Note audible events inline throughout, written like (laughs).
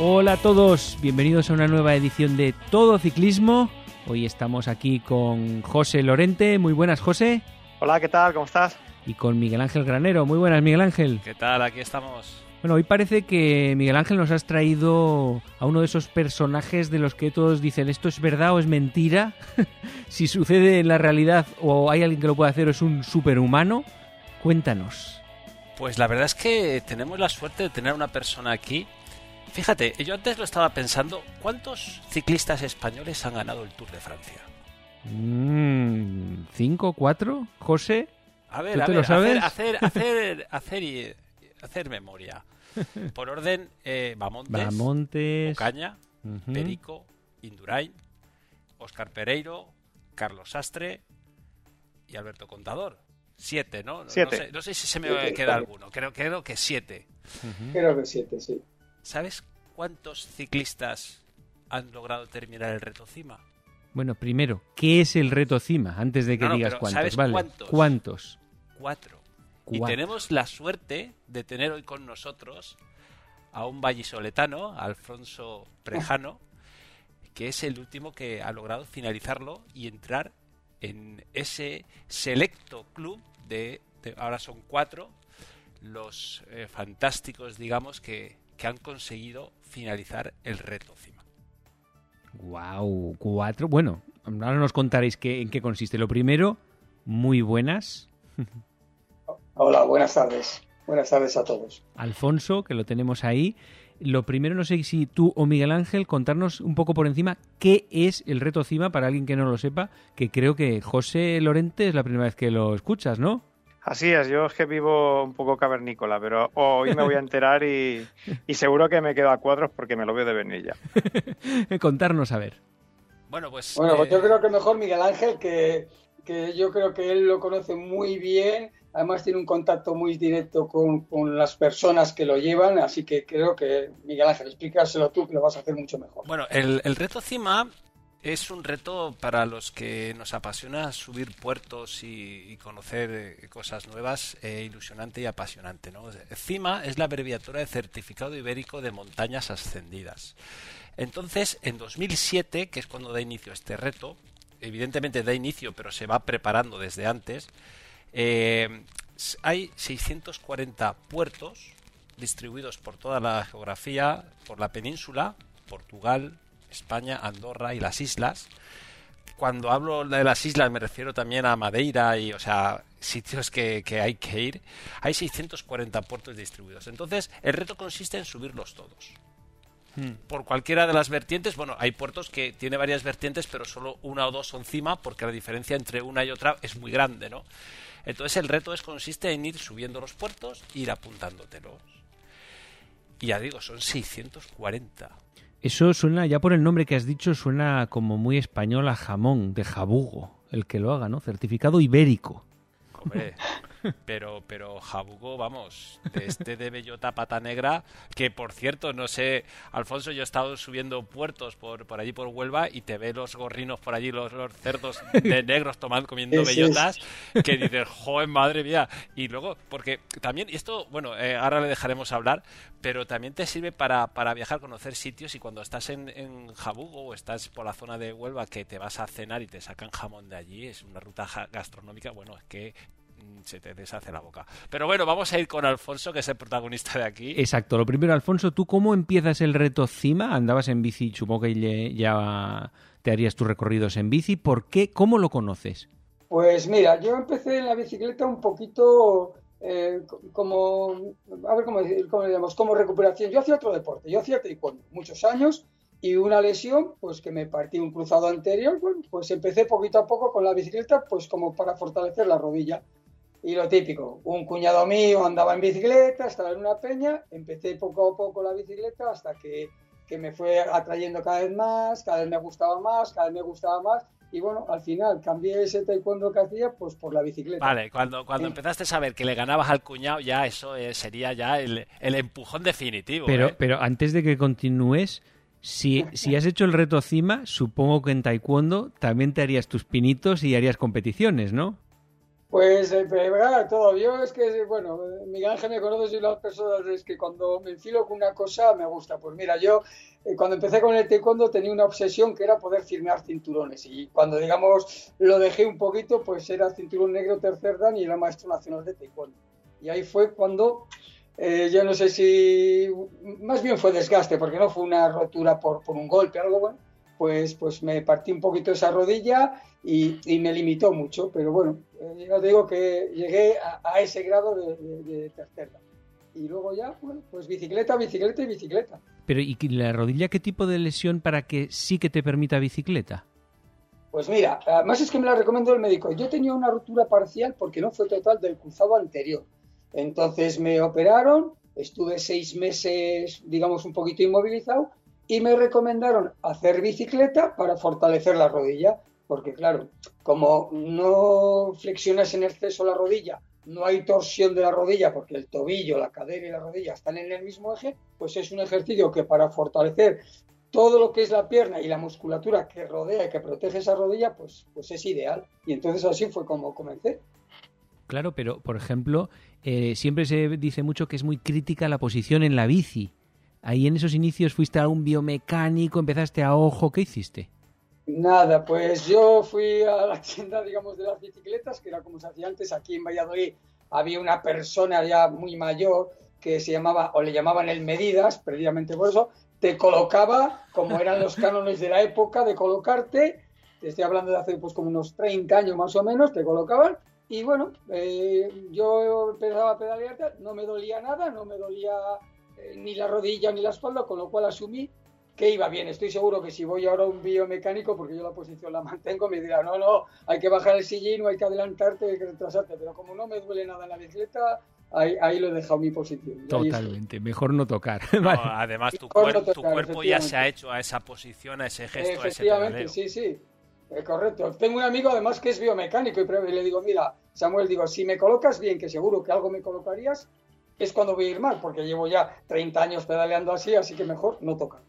Hola a todos, bienvenidos a una nueva edición de Todo Ciclismo. Hoy estamos aquí con José Lorente. Muy buenas, José. Hola, ¿qué tal? ¿Cómo estás? Y con Miguel Ángel Granero. Muy buenas, Miguel Ángel. ¿Qué tal? Aquí estamos. Bueno, hoy parece que Miguel Ángel nos has traído a uno de esos personajes de los que todos dicen esto es verdad o es mentira. (laughs) si sucede en la realidad o hay alguien que lo puede hacer o es un superhumano. Cuéntanos. Pues la verdad es que tenemos la suerte de tener una persona aquí. Fíjate, yo antes lo estaba pensando, ¿cuántos ciclistas españoles han ganado el Tour de Francia? Mm, ¿Cinco, cuatro? José. A ver, ¿Tú a te ver, lo sabes? hacer, hacer, (laughs) hacer, hacer, y- hacer memoria. Por orden, eh, Bamontes, Bamontes. Ocaña, Ujú. Perico, Indurain, Óscar Pereiro, Carlos Sastre y Alberto Contador. Siete, ¿no? No- Siete. No, sé, no sé si se me Siete, queda alguno. Creo, creo que siete. Ujú. Creo que siete, sí. ¿Sabes cuántos ciclistas han logrado terminar el reto cima? Bueno, primero, ¿qué es el reto cima? Antes de que No, digas cuántos, ¿sabes ¿vale? cuántos? ¿Cuántos? Cuatro. Y Cuatro. tenemos la suerte de tener hoy con nosotros a un vallisoletano, Alfonso Prejano, que es el último que ha logrado finalizarlo y entrar en ese selecto club de, de- ahora son cuatro, los eh, fantásticos, digamos, que, que han conseguido finalizar el reto cima. Wow, cuatro. Bueno, ahora nos contaréis qué, en qué consiste. Lo primero, muy buenas. Hola, buenas tardes. Buenas tardes a todos. Alfonso, que lo tenemos ahí. Lo primero, no sé si tú o Miguel Ángel contarnos un poco por encima qué es el reto cima para alguien que no lo sepa, que creo que José Lorente es la primera vez que lo escuchas, ¿no? Así es, yo es que vivo un poco cavernícola, pero hoy me voy a enterar y, y seguro que me quedo a cuadros porque me lo veo de venir ya. (laughs) Contarnos a ver. Bueno, pues... Bueno, pues eh, yo creo que mejor Miguel Ángel, que, que yo creo que él lo conoce muy bien. Además tiene un contacto muy directo con, con las personas que lo llevan, así que creo que Miguel Ángel, explícaselo tú que lo vas a hacer mucho mejor. Bueno, el, el reto cima es un reto para los que nos apasiona subir puertos y, conocer eh, cosas nuevas, eh, ilusionante y apasionante. ¿no? CIMA es la abreviatura de Certificado Ibérico de Montañas Ascendidas. Entonces, en 2007, que es cuando da inicio este reto, evidentemente da inicio, pero se va preparando desde antes, eh, hay 640 puertos distribuidos por toda la geografía, por la península, Portugal, España, Andorra y las islas. Cuando hablo de las islas me refiero también a Madeira y, o sea, sitios que, que hay que ir. Hay 640 puertos distribuidos. Entonces, el reto consiste en subirlos todos. Por cualquiera de las vertientes, bueno, hay puertos que tiene varias vertientes, pero solo una o dos son cima, porque la diferencia entre una y otra es muy grande, ¿no? Entonces el reto es consiste en ir subiendo los puertos, ir apuntándotelos. Y ya digo, son 640. Eso suena, ya por el nombre que has dicho, suena como muy español a jamón, de jabugo, el que lo haga, ¿no? Certificado ibérico. Hombre, (laughs) pero, pero Jabugo, vamos, de este de bellota pata negra, que por cierto, no sé, Alfonso, yo he estado subiendo puertos por, por allí por Huelva y te ve los gorrinos por allí, los, los cerdos de negros tomando, comiendo bellotas, que dices, joder, madre mía. Y luego, porque también, y esto, bueno, eh, ahora le dejaremos hablar, pero también te sirve para, para viajar, conocer sitios y cuando estás en, en Jabugo o estás por la zona de Huelva que te vas a cenar y te sacan jamón de allí, es una ruta gastronómica, bueno, es que se te deshace la boca. Pero bueno, vamos a ir con Alfonso, que es el protagonista de aquí. Exacto. Lo primero, Alfonso, ¿tú cómo empiezas el reto cima? ¿Andabas en bici? Supongo que ya te harías tus recorridos en bici. ¿Por qué? ¿Cómo lo conoces? Pues mira, yo empecé en la bicicleta un poquito eh, co- como, a ver cómo, decir- cómo le llamamos, como recuperación. Yo hacía otro deporte, yo hacía taekwondo muchos años y una lesión, pues que me partí un cruzado anterior, bueno, pues empecé poquito a poco con la bicicleta, pues como para fortalecer la rodilla. Y lo típico, un cuñado mío andaba en bicicleta, estaba en una peña, empecé poco a poco la bicicleta hasta que, que me fue atrayendo cada vez más, cada vez me gustaba más, cada vez me gustaba más. Y bueno, al final cambié ese taekwondo que hacía pues por la bicicleta. Vale, cuando, cuando Sí. empezaste a saber que le ganabas al cuñado, ya eso eh, sería ya el, el empujón definitivo. Pero, ¿eh? pero antes de que continúes, si, si has hecho el reto cima, supongo que en taekwondo también te harías tus pinitos y harías competiciones, ¿no? Pues, eh, todo. Yo es que, bueno, Miguel Ángel me conoce, y las personas es que cuando me enfilo con una cosa me gusta. Pues mira, yo eh, cuando empecé con el taekwondo tenía una obsesión que era poder firmar cinturones. Y cuando, digamos, lo dejé un poquito, pues era cinturón negro tercer dan y era maestro nacional de taekwondo. Y ahí fue cuando, eh, yo no sé si, más bien fue desgaste, porque no fue una rotura por, por un golpe, algo bueno, pues, pues me partí un poquito esa rodilla y, me limitó mucho, pero bueno, eh, te digo que llegué a, ese grado de, de, tercera. Y luego ya, bueno, pues bicicleta, bicicleta y bicicleta. Pero ¿y la rodilla qué tipo de lesión para que sí que te permita bicicleta? Pues mira, además es que me la recomendó el médico. Yo tenía una rotura parcial porque no fue total del cruzado anterior. Entonces me operaron, estuve seis meses, digamos, un poquito inmovilizado y me recomendaron hacer bicicleta para fortalecer la rodilla porque claro, como no flexionas en exceso la rodilla, no hay torsión de la rodilla porque el tobillo, la cadera y la rodilla están en el mismo eje, pues es un ejercicio que para fortalecer todo lo que es la pierna y la musculatura que rodea y que protege esa rodilla, pues, pues es ideal. Y entonces así fue como comencé. Claro, pero por ejemplo, eh, siempre se dice mucho que es muy crítica la posición en la bici. Ahí en esos inicios fuiste a un biomecánico, empezaste a ojo, ¿qué hiciste? Nada, pues yo fui a la tienda, digamos, de las bicicletas, que era como se hacía antes aquí en Valladolid. Había una persona ya muy mayor que se llamaba, o le llamaban el Medidas, precisamente por eso, te colocaba, como eran los cánones de la época, de colocarte, te estoy hablando de hace pues como unos 30 años más o menos, te colocaban, y bueno, eh, yo empezaba a pedalear, no me dolía nada, no me dolía eh, ni la rodilla ni la espalda, con lo cual asumí que iba bien. Estoy seguro que si voy ahora a un biomecánico, porque yo la posición la mantengo, me dirá, no, no, hay que bajar el sillín, no hay que adelantarte, hay que retrasarte. Pero como no me duele nada en la bicicleta, ahí, ahí lo he dejado mi posición. Totalmente, mejor no tocar. (laughs) además, tu, tu cuerpo ya se ha hecho a esa posición, a ese gesto, Efectivamente, a ese sí, sí. Eh, correcto. Tengo un amigo además que es biomecánico y le digo, mira, Samuel, digo, si me colocas bien, que seguro que algo me colocarías, es cuando voy a ir mal, porque llevo ya 30 años pedaleando así, así que mejor no tocar.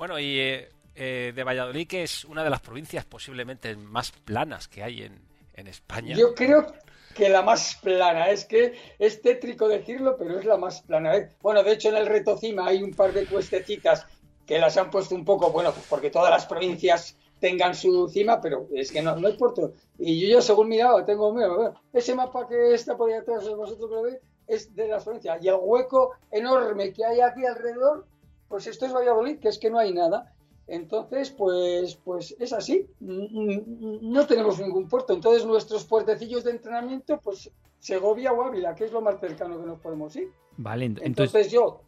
Bueno, y eh, eh, de Valladolid, que es una de las provincias posiblemente más planas que hay en, España. Yo creo que la más plana. Es que es tétrico decirlo, pero es la más plana. ¿eh? Bueno, de hecho en el reto cima hay un par de cuestecitas que las han puesto un poco, bueno, pues porque todas las provincias tengan su cima, pero es que no, no hay puerto. Y yo ya según miraba, tengo miedo. ese mapa que está por ahí atrás, vosotros lo es de las provincias. Y el hueco enorme que hay aquí alrededor pues esto es Valladolid, que es que no hay nada. Entonces, pues, pues es así. No tenemos ningún puerto. Entonces, nuestros puertecillos de entrenamiento, pues Segovia o Ávila, que es lo más cercano que nos podemos ir. Vale, entonces, yo.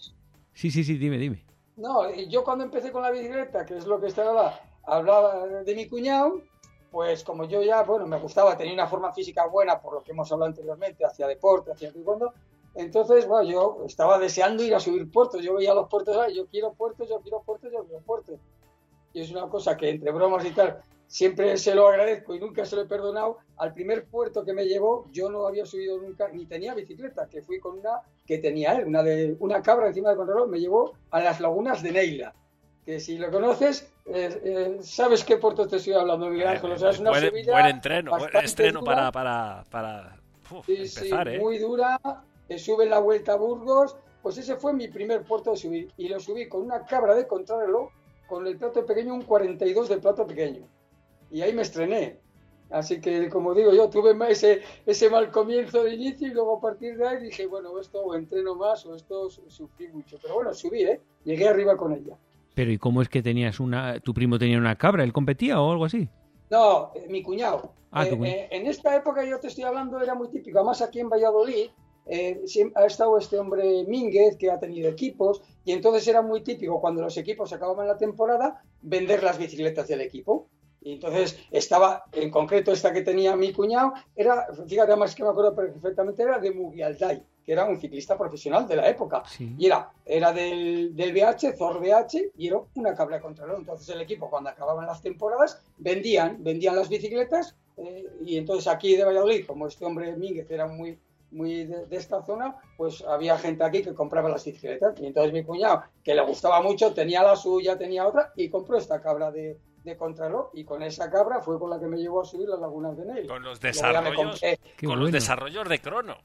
Sí, sí, sí, dime, dime. No, yo cuando empecé con la bicicleta, que es lo que estaba, hablaba de mi cuñado, pues como yo ya, bueno, me gustaba, tenía una forma física buena, por lo que hemos hablado anteriormente, hacia deporte, hacia taekwondo, entonces, bueno, yo estaba deseando ir a subir puertos. Yo veía los puertos, yo quiero puertos, yo quiero puertos, yo quiero puertos. Y es una cosa que entre bromas y tal, siempre se lo agradezco y nunca se lo he perdonado. Al primer puerto que me llevó, yo no había subido nunca, ni tenía bicicleta, que fui con una que tenía él, una, de, una cabra encima del control, me llevó a las lagunas de Neila. Que si lo conoces, eh, eh, sabes qué puerto te estoy hablando, Miguel Ángel. O sea, es una buen, buen entreno, buen estreno para, para, para empezar, ¿eh? muy dura, sube la vuelta a Burgos, pues ese fue mi primer puerto de subir. Y lo subí con una cabra de contrarreloj, con el plato pequeño, un 42 del plato pequeño. Y ahí me estrené. Así que, como digo yo, tuve ese, ese mal comienzo de inicio y luego a partir de ahí dije, bueno, esto o entreno más o esto sufrí mucho. Pero bueno, subí, ¿eh? Llegué arriba con ella. Pero ¿y cómo es que tenías una, tu primo tenía una cabra? ¿Él competía o algo así? No, eh, mi cuñado. Ah, eh, en esta época yo te estoy hablando era muy típico, además aquí en Valladolid eh, ha estado este hombre Mínguez que ha tenido equipos y entonces era muy típico cuando los equipos acababan la temporada vender las bicicletas del equipo. Y entonces estaba, en concreto esta que tenía mi cuñado, era, fíjate además que me acuerdo perfectamente, era de Mugialdai, que era un ciclista profesional de la época. Y era, era del, del BH, Zor BH, y era una cabra contra Entonces el equipo, cuando acababan las temporadas, vendían, vendían las bicicletas, eh, y entonces aquí de Valladolid, como este hombre Mínguez era muy muy de, esta zona, pues había gente aquí que compraba las bicicletas. Y entonces mi cuñado, que le gustaba mucho, tenía la suya, tenía otra, y compró esta cabra de, de Contralor y con esa cabra fue con la que me llevó a subir las lagunas de Neil. Con los desarrollos, con bueno. los desarrollos de Crono.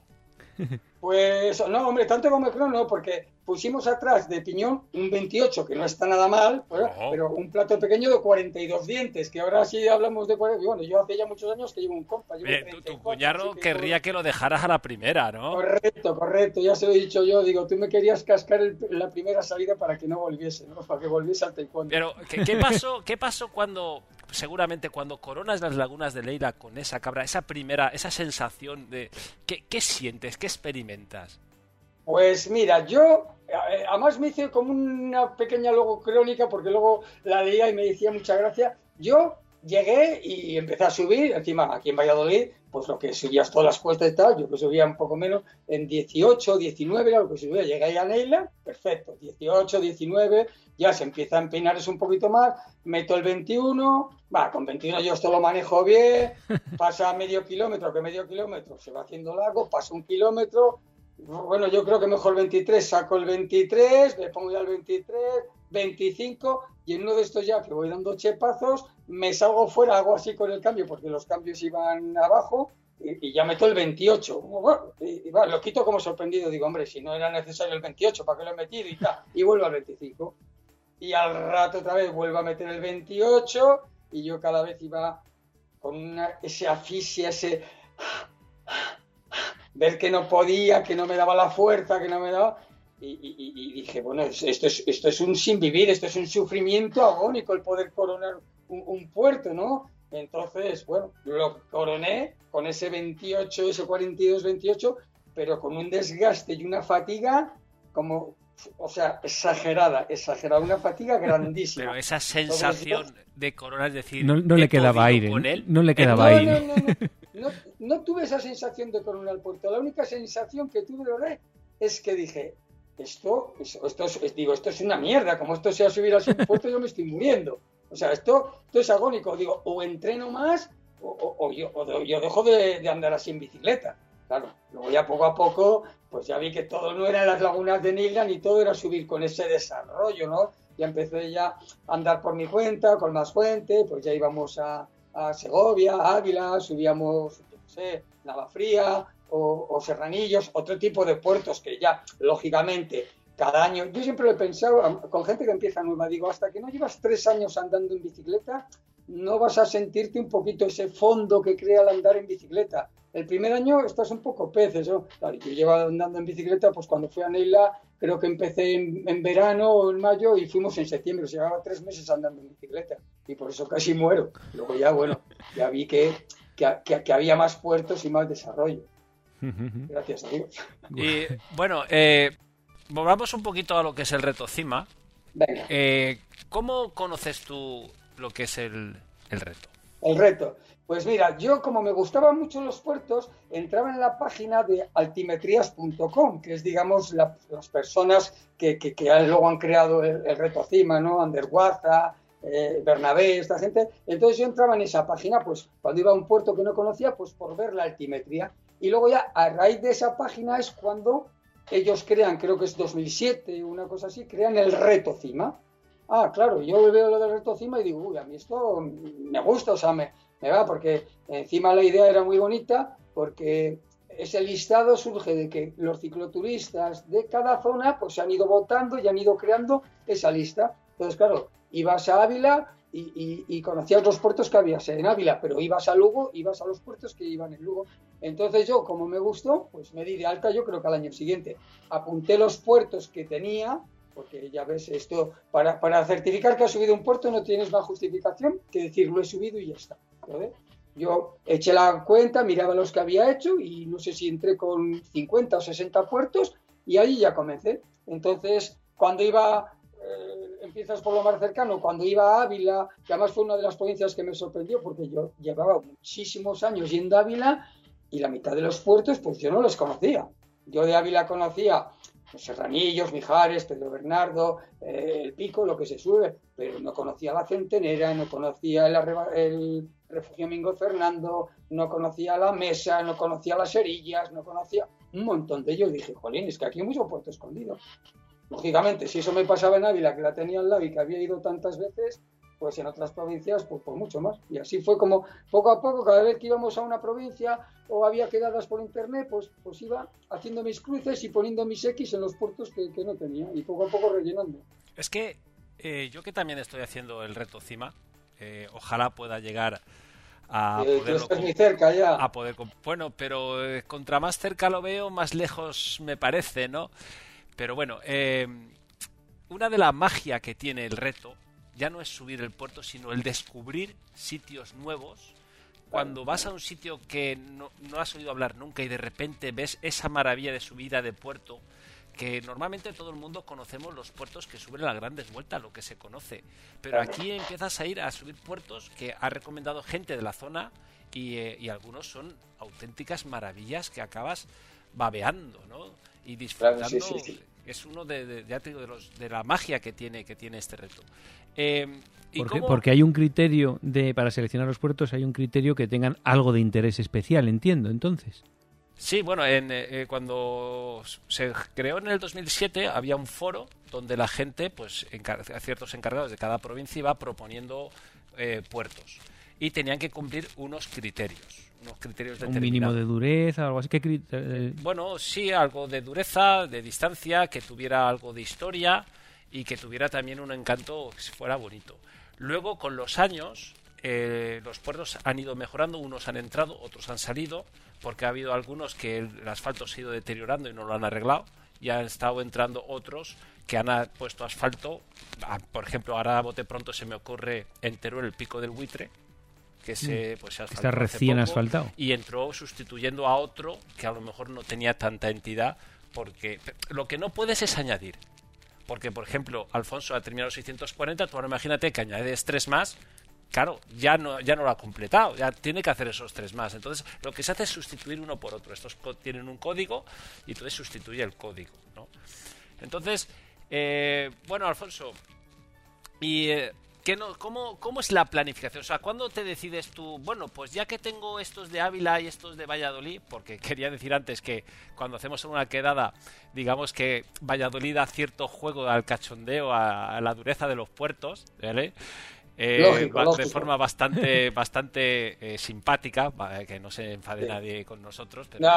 (laughs) Pues no, hombre, tanto como el crono, porque pusimos atrás de piñón un 28, que no está nada mal. Ojo. pero un plato pequeño de 42 dientes, que ahora sí hablamos de 40. Bueno, yo hace ya muchos años que llevo un compa. llevo Oye, tu, tu 34, cuñado así que querría que lo dejaras a la primera, ¿no? Correcto, correcto, ya se lo he dicho yo. Digo, tú me querías cascar el- la primera salida para que no volviese, ¿no? Para que volviese al taekwondo. Pero, ¿qué, qué pasó, ¿qué pasó cuando, seguramente, cuando coronas las lagunas de Leila con esa cabra, esa primera, esa sensación de... ¿Qué, qué sientes? ¿Qué experimentas? Pues mira, yo eh, además me hice como una pequeña logo crónica porque luego la leía y me decía mucha gracia. Yo llegué y empecé a subir, encima aquí en Valladolid, pues lo que subías todas las cuestas y tal, yo que subía un poco menos, en 18, 19 era lo que subía. Llegué ahí a Neila, perfecto, 18, 19, ya se empieza a empinar eso un poquito más, meto el 21, va, con 21 yo esto lo manejo bien, (laughs) pasa medio kilómetro, que medio kilómetro se va haciendo largo, pasa un kilómetro, bueno, yo creo que mejor 23, saco el 23, le pongo ya el 23, 25, y en uno de estos ya que voy dando chepazos, me salgo fuera, hago así con el cambio, porque los cambios iban abajo, y, ya meto el 28. Bueno, y, y va, lo quito como sorprendido, digo, hombre, si no era necesario el 28, ¿para qué lo he metido? Y tal, y vuelvo al 25. Y al rato otra vez vuelvo a meter el 28, y yo cada vez iba con ese asfixia, ese ver que no podía, que no me daba la fuerza, que no me daba. Y, y- y- y dije, bueno, es- esto es, esto es un sin vivir, esto es un sufrimiento agónico el poder coronar un, un puerto, ¿no? Entonces, bueno, lo coroné con ese 28, ese 42, 28, pero con un desgaste y una fatiga como, o sea, exagerada, exagerada, una fatiga (laughs) grandísima. Pero esa sensación de corona, es decir... No, no le quedaba aire. Con él, No le quedaba podido- no, aire. no, no, no, no, no tuve esa sensación de coronar el puerto. La única sensación que tuve de verdad es que dije, esto, esto, es, digo, esto es una mierda, como esto sea subir así un puerto, yo me estoy muriendo. O sea, esto, esto es agónico. Digo, o entreno más o, yo, o yo dejo de, andar así en bicicleta. Claro, luego ya poco a poco, pues ya vi que todo no era las lagunas de Nigla ni todo era subir con ese desarrollo, ¿no? Ya empecé ya a andar por mi cuenta, con más fuente, pues ya íbamos a, Segovia, a Ávila, subíamos, qué sé, Navafría o, Serranillos, otro tipo de puertos que ya, lógicamente, cada año, yo siempre lo he pensado, con gente que empieza nueva, digo, hasta que no llevas tres años andando en bicicleta, no vas a sentirte un poquito ese fondo que crea el andar en bicicleta. El primer año estás un poco peces, ¿no? Claro, yo llevo andando en bicicleta, pues cuando fui a Neila, creo que empecé en, en verano o en mayo y fuimos en septiembre, o llevaba tres meses andando en bicicleta y por eso casi muero. Luego ya, bueno, ya vi que- que había más puertos y más desarrollo. Gracias a Dios. Y bueno, eh, volvamos un poquito a lo que es el reto CIMA. Venga. Eh, ¿Cómo conoces tú lo que es el, el reto? El reto. Pues mira, yo como me gustaban mucho los puertos, entraba en la página de altimetrías.com, que es, digamos, la- las personas que, que- que luego han creado el, el reto CIMA, ¿no? Anderguaza, eh, Bernabé, esta gente. Entonces yo entraba en esa página, pues cuando iba a un puerto que no conocía, pues por ver la altimetría. Y luego ya a raíz de esa página es cuando ellos crean, creo que es 2007, una cosa así, crean el reto CIMA. Ah, claro, yo veo lo del reto CIMA y digo, uy, a mí esto me gusta, o sea, me, me va, porque encima la idea era muy bonita, porque ese listado surge de que los cicloturistas de cada zona pues han ido votando y han ido creando esa lista. Entonces, claro, ibas a Ávila y, y- y conocías los puertos que había en Ávila, pero ibas a Lugo, ibas a los puertos que iban en Lugo. Entonces yo, como me gustó, pues me di de alta, yo creo que al año siguiente. Apunté los puertos que tenía, porque ya ves, esto, para, para certificar que has subido un puerto no tienes más justificación que decir lo he subido y ya está. ¿vale? Yo eché la cuenta, miraba los que había hecho y no sé si entré con 50 o 60 puertos y ahí ya comencé. Entonces, cuando iba, eh, empiezas por lo más cercano, cuando iba a Ávila, que además fue una de las provincias que me sorprendió porque yo llevaba muchísimos años yendo a Ávila y la mitad de los puertos pues yo no los conocía. Yo de Ávila conocía los Serranillos, Mijares, Pedro Bernardo, eh, el Pico, lo que se sube, pero no conocía la Centenera, no conocía el, Refugio Mingo Fernando, no conocía la Mesa, no conocía las Erillas, no conocía un montón de ellos. Dije, jolín, es que aquí hay mucho puerto escondido. Lógicamente, si eso me pasaba en Ávila, que la tenía al lado y que había ido tantas veces, pues en otras provincias, pues por mucho más. Y así fue como poco a poco, cada vez que íbamos a una provincia o había quedadas por internet, pues, pues iba haciendo mis cruces y poniendo mis X en los puertos que, no tenía y poco a poco rellenando. Es que eh, yo que también estoy haciendo el reto CIMA, eh, ojalá pueda llegar a eh, poderlo cerca ya. a poder bueno pero contra más cerca lo veo más lejos me parece no pero bueno una de la magia que tiene el reto ya no es subir el puerto, sino el descubrir sitios nuevos. Cuando vas a un sitio que no, has oído hablar nunca y de repente ves esa maravilla de subida de puerto, que normalmente todo el mundo conocemos los puertos que suben las grandes vueltas, lo que se conoce. Pero aquí empiezas a ir a subir puertos que ha recomendado gente de la zona y, eh, algunos son auténticas maravillas que acabas babeando, ¿no? Y disfrutando. Es uno de, los, de la magia que tiene, que tiene este reto. Eh, Porque hay un criterio de para seleccionar los puertos, hay un criterio que tengan algo de interés especial, entiendo, entonces. Sí, bueno, en, eh, cuando se creó en el 2007 había un foro donde la gente, pues ciertos encargados de cada provincia iba proponiendo eh, puertos y tenían que cumplir unos criterios unos criterios un mínimo de dureza algo así que bueno sí algo de dureza de distancia que tuviera algo de historia y que tuviera también un encanto que fuera bonito. Luego, con los años, eh, los puertos han ido mejorando, unos han entrado, otros han salido, porque ha habido algunos que el, asfalto se ha ido deteriorando y no lo han arreglado, y han estado entrando otros que han puesto asfalto. Ah, por ejemplo, ahora a bote pronto se me ocurre en Teruel el pico del buitre, que se, mm. pues, está recién asfaltado. Y entró sustituyendo a otro que a lo mejor no tenía tanta entidad, porque lo que no puedes es añadir. Porque, por ejemplo, Alfonso ha terminado 640, tú ahora imagínate que añades tres más, claro, ya no, ya no lo ha completado, ya tiene que hacer esos tres más. Entonces, lo que se hace es sustituir uno por otro. Estos tienen un código y entonces sustituye el código, ¿no? Entonces, eh, bueno, Alfonso, y eh, cómo, ¿Cómo es la planificación? O sea, ¿cuándo te decides tú, bueno, pues ya que tengo estos de Ávila y estos de Valladolid, porque (laughs) quería decir antes que cuando hacemos una quedada, digamos que Valladolid da cierto juego al cachondeo, a, a la dureza de los puertos, ¿vale? Eh, de forma bastante (laughs) bastante eh, simpática, que no se enfade nadie con nosotros, pero,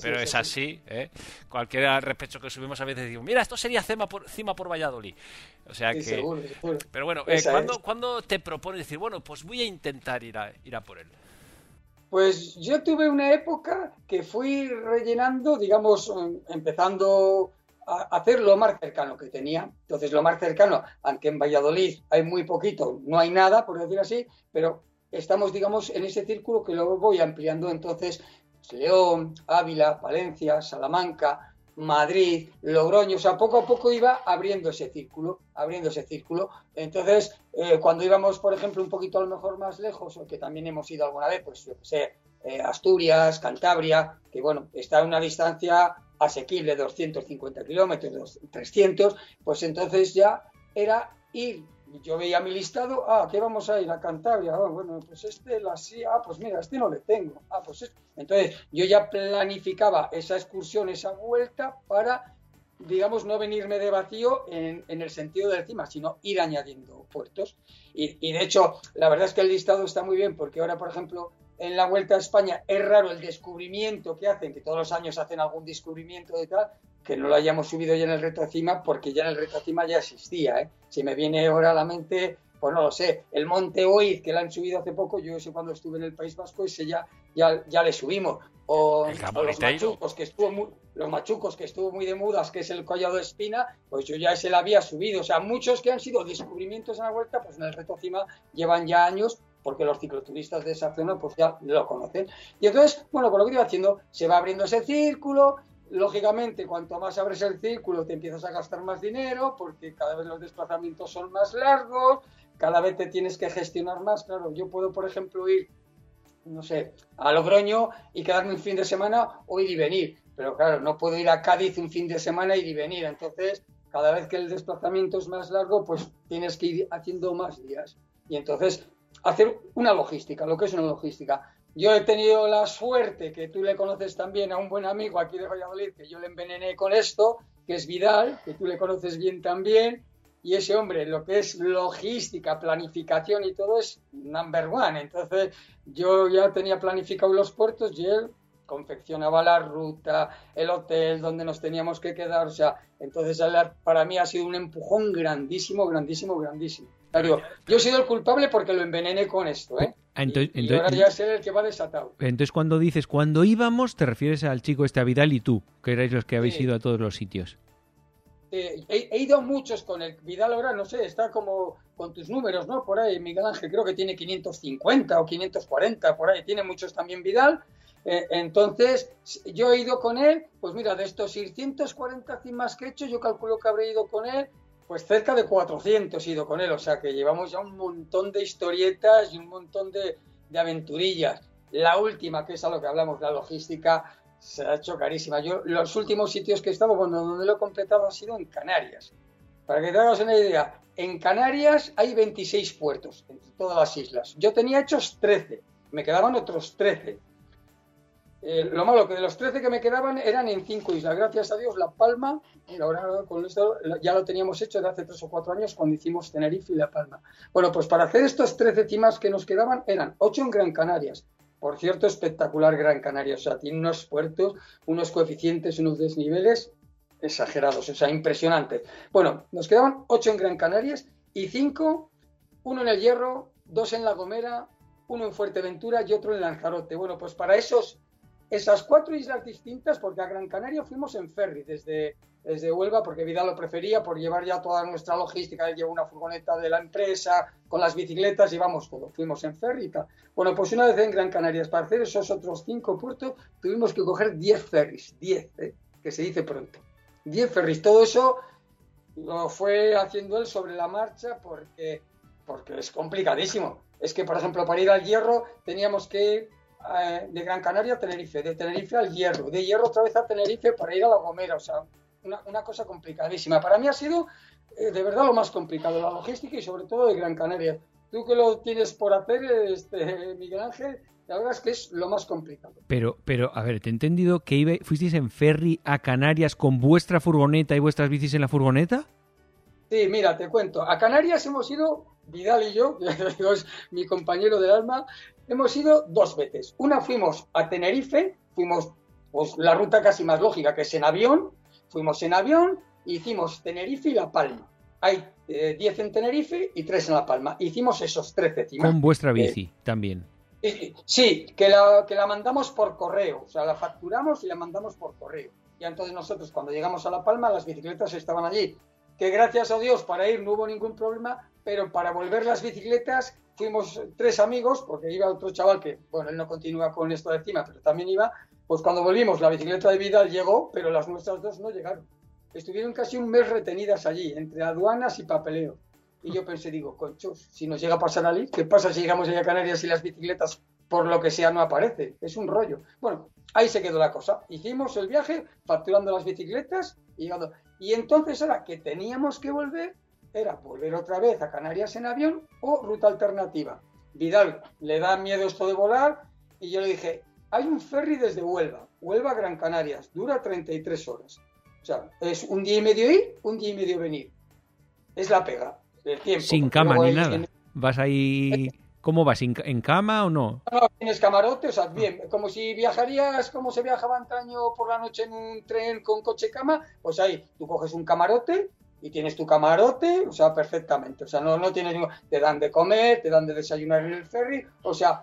pero es así. ¿eh? Cualquier respeto que subimos a veces decimos, mira, esto sería cima por, cima por Valladolid. O sea que... Pero bueno, eh, ¿cuándo, te propones decir, bueno, pues voy a intentar ir a, ir a por él? Pues yo tuve una época que fui rellenando, digamos, empezando hacer lo más cercano que tenía. Entonces, lo más cercano, aunque en Valladolid hay muy poquito, no hay nada, por decir así, pero estamos, digamos, en ese círculo que luego voy ampliando. Entonces, León, Ávila, Valencia, Salamanca, Madrid, Logroño, o sea, poco a poco iba abriendo ese círculo, abriendo ese círculo. Entonces, eh, cuando íbamos, por ejemplo, un poquito a lo mejor más lejos, o que también hemos ido alguna vez, pues yo sé, eh, Asturias, Cantabria, que bueno, está a una distancia asequible 250 kilómetros, 300, pues entonces ya era ir. Yo veía mi listado, ah, ¿qué vamos a ir? A Cantabria, ah, bueno, pues este, la sí, ah, pues mira, este no le tengo, ah, pues Entonces yo ya planificaba esa excursión, esa vuelta para, digamos, no venirme de vacío en, el sentido de encima, sino ir añadiendo puertos. Y de hecho, la verdad es que el listado está muy bien, porque ahora, por ejemplo, en la Vuelta a España es raro el descubrimiento que hacen, que todos los años hacen algún descubrimiento de tal, que no lo hayamos subido ya en el reto cima, porque ya en el reto cima ya existía. ¿eh? Si me viene ahora a la mente, pues no lo sé, el Monte Oiz, que lo han subido hace poco, yo sé cuando estuve en el País Vasco, ese ya, ya, ya le subimos. O, los machucos, que estuvo muy, los machucos, que estuvo muy de mudas, que es el collado de espina, pues yo ya ese lo había subido. O sea, muchos que han sido descubrimientos en la vuelta, pues en el reto cima llevan ya años porque los cicloturistas de esa zona pues ya lo conocen. Y entonces, bueno, con lo que iba haciendo, se va abriendo ese círculo, lógicamente, cuanto más abres el círculo, te empiezas a gastar más dinero, porque cada vez los desplazamientos son más largos, cada vez te tienes que gestionar más. Claro, yo puedo, por ejemplo, ir, no sé, a Logroño y quedarme un fin de semana o ir y venir. Pero claro, no puedo ir a Cádiz un fin de semana ir y venir. Entonces, cada vez que el desplazamiento es más largo, pues tienes que ir haciendo más días. Y entonces, hacer una logística, lo que es una logística. Yo he tenido la suerte, que tú le conoces también a un buen amigo aquí de Valladolid, que yo le envenené con esto, que es Vidal, que tú le conoces bien también, y ese hombre, lo que es logística, planificación y todo es number one. Entonces yo ya tenía planificado los puertos y él confeccionaba la ruta, el hotel donde nos teníamos que quedar. O sea, entonces para mí ha sido un empujón grandísimo, grandísimo, grandísimo. Claro, yo he sido el culpable porque lo envenené con esto, ¿eh? Ah, entonces, y, ahora ya sé el que va desatado. Entonces, cuando dices cuando íbamos, te refieres al chico este a Vidal y tú, que erais los que habéis ido a todos los sitios. he, ido muchos con el Vidal ahora, no sé, está como con tus números, ¿no? Por ahí, Miguel Ángel creo que tiene 550 o 540, por ahí, tiene muchos también Vidal. Eh, entonces, yo he ido con él, pues mira, de estos 640 cimas que he hecho, yo calculo que habré ido con él pues cerca de 400 he ido con él, o sea que llevamos ya un montón de historietas y un montón de, aventurillas. La última, que es a lo que hablamos, la logística, se ha hecho carísima. Yo, los últimos sitios que he estado, bueno, donde lo he completado ha sido en Canarias. Para que te hagas una idea, en Canarias hay 26 puertos, entre todas las islas. Yo tenía hechos 13, me quedaban otros 13. Eh, lo malo que de los 13 que me quedaban eran en cinco islas. Gracias a Dios, La Palma, ahora con esto ya lo teníamos hecho de hace tres o cuatro años cuando hicimos Tenerife y La Palma. Bueno, pues para hacer estos 13 cimas que nos quedaban eran 8 en Gran Canarias. Por cierto, espectacular Gran Canaria. O sea, tiene unos puertos, unos coeficientes, unos desniveles exagerados, o sea, impresionantes. Bueno, nos quedaban 8 en Gran Canarias y 5, uno en el Hierro, dos en La Gomera, uno en Fuerteventura y otro en Lanzarote. Bueno, pues para esos esas cuatro islas distintas, porque a Gran Canaria fuimos en ferry desde, desde Huelva, porque Vidal lo prefería por llevar ya toda nuestra logística. Él llevó una furgoneta de la empresa con las bicicletas, llevamos todo. Fuimos en ferry y tal. Bueno, pues una vez en Gran Canaria, para hacer esos otros cinco puertos, tuvimos que coger diez ferries, diez, ¿eh? que se dice pronto. Diez ferries. Todo eso lo fue haciendo él sobre la marcha porque, porque es complicadísimo. Es que, por ejemplo, para ir al hierro teníamos que eh, de Gran Canaria a Tenerife, de Tenerife al Hierro, de Hierro otra vez a Tenerife para ir a La Gomera, o sea, una, cosa complicadísima. Para mí ha sido eh, de verdad lo más complicado, la logística y sobre todo de Gran Canaria. Tú que lo tienes por hacer, este, (laughs) Miguel Ángel, la verdad es que es lo más complicado. Pero, pero, a ver, te he entendido que fuisteis en ferry a Canarias con vuestra furgoneta y vuestras bicis en la furgoneta. Sí, mira, te cuento. A Canarias hemos ido, Vidal y yo, (laughs) que es mi compañero del alma, hemos ido dos veces. Una fuimos a Tenerife, fuimos pues, la ruta casi más lógica, que es en avión. Fuimos en avión, hicimos Tenerife y La Palma. Hay 10 eh, en Tenerife y 3 en La Palma. Hicimos esos 13 Con vuestra bici eh, también. Sí, que la, que la mandamos por correo. O sea, la facturamos y la mandamos por correo. Y entonces nosotros cuando llegamos a La Palma las bicicletas estaban allí. Que gracias a Dios para ir no hubo ningún problema, pero para volver las bicicletas fuimos tres amigos, porque iba otro chaval que, bueno, él no continúa con esto de encima, pero también iba, pues cuando volvimos la bicicleta de Vidal llegó, pero las nuestras dos no llegaron. Estuvieron casi un mes retenidas allí, entre aduanas y papeleo. Y yo pensé, digo, conchos, si nos llega a pasar allí, ¿qué pasa si llegamos allá a Canarias y las bicicletas, por lo que sea, no aparecen? Es un rollo. Bueno, ahí se quedó la cosa. Hicimos el viaje facturando las bicicletas y entonces ahora que teníamos que volver, era volver otra vez a Canarias en avión o ruta alternativa. Vidal le da miedo esto de volar y yo le dije, hay un ferry desde Huelva, Huelva Gran Canarias, dura 33 horas. O sea, es un día y medio ir, un día y medio venir. Es la pega del tiempo. Sin cama ni nada. ¿Vas ahí... ¿Cómo vas? ¿En cama o no? No, tienes camarote, o sea, bien, como si viajarías como se viajaba antaño por la noche en un tren con coche cama, pues ahí tú coges un camarote, y tienes tu camarote, o sea, perfectamente. O sea, no, no tienes ningún... Te dan de comer, te dan de desayunar en el ferry, o sea,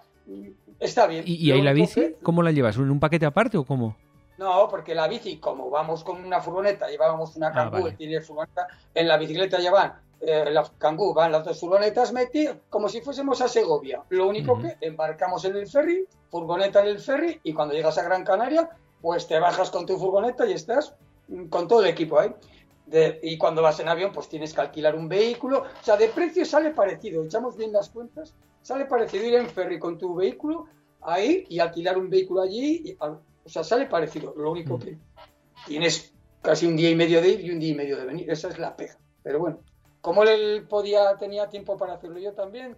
está bien. ¿Y, ahí la bici? ¿Cómo la llevas? ¿En un paquete aparte o cómo? No, porque la bici, como vamos con una furgoneta, llevábamos una ah, cangú, tiene furgoneta, en la bicicleta llevan eh, la cangú, van las dos furgonetas metidas, como si fuésemos a Segovia. Lo único que embarcamos en el ferry, furgoneta en el ferry, y cuando llegas a Gran Canaria, pues te bajas con tu furgoneta y estás con todo el equipo ahí y cuando vas en avión, pues tienes que alquilar un vehículo. O sea, de precio sale parecido. Echamos bien las cuentas. Sale parecido ir en ferry con tu vehículo ahí y alquilar un vehículo allí. o sea, sale parecido. Lo único que tienes casi un día y medio de ir y un día y medio de venir. Esa es la pega. Pero bueno, como él podía, tenía tiempo para hacerlo yo también,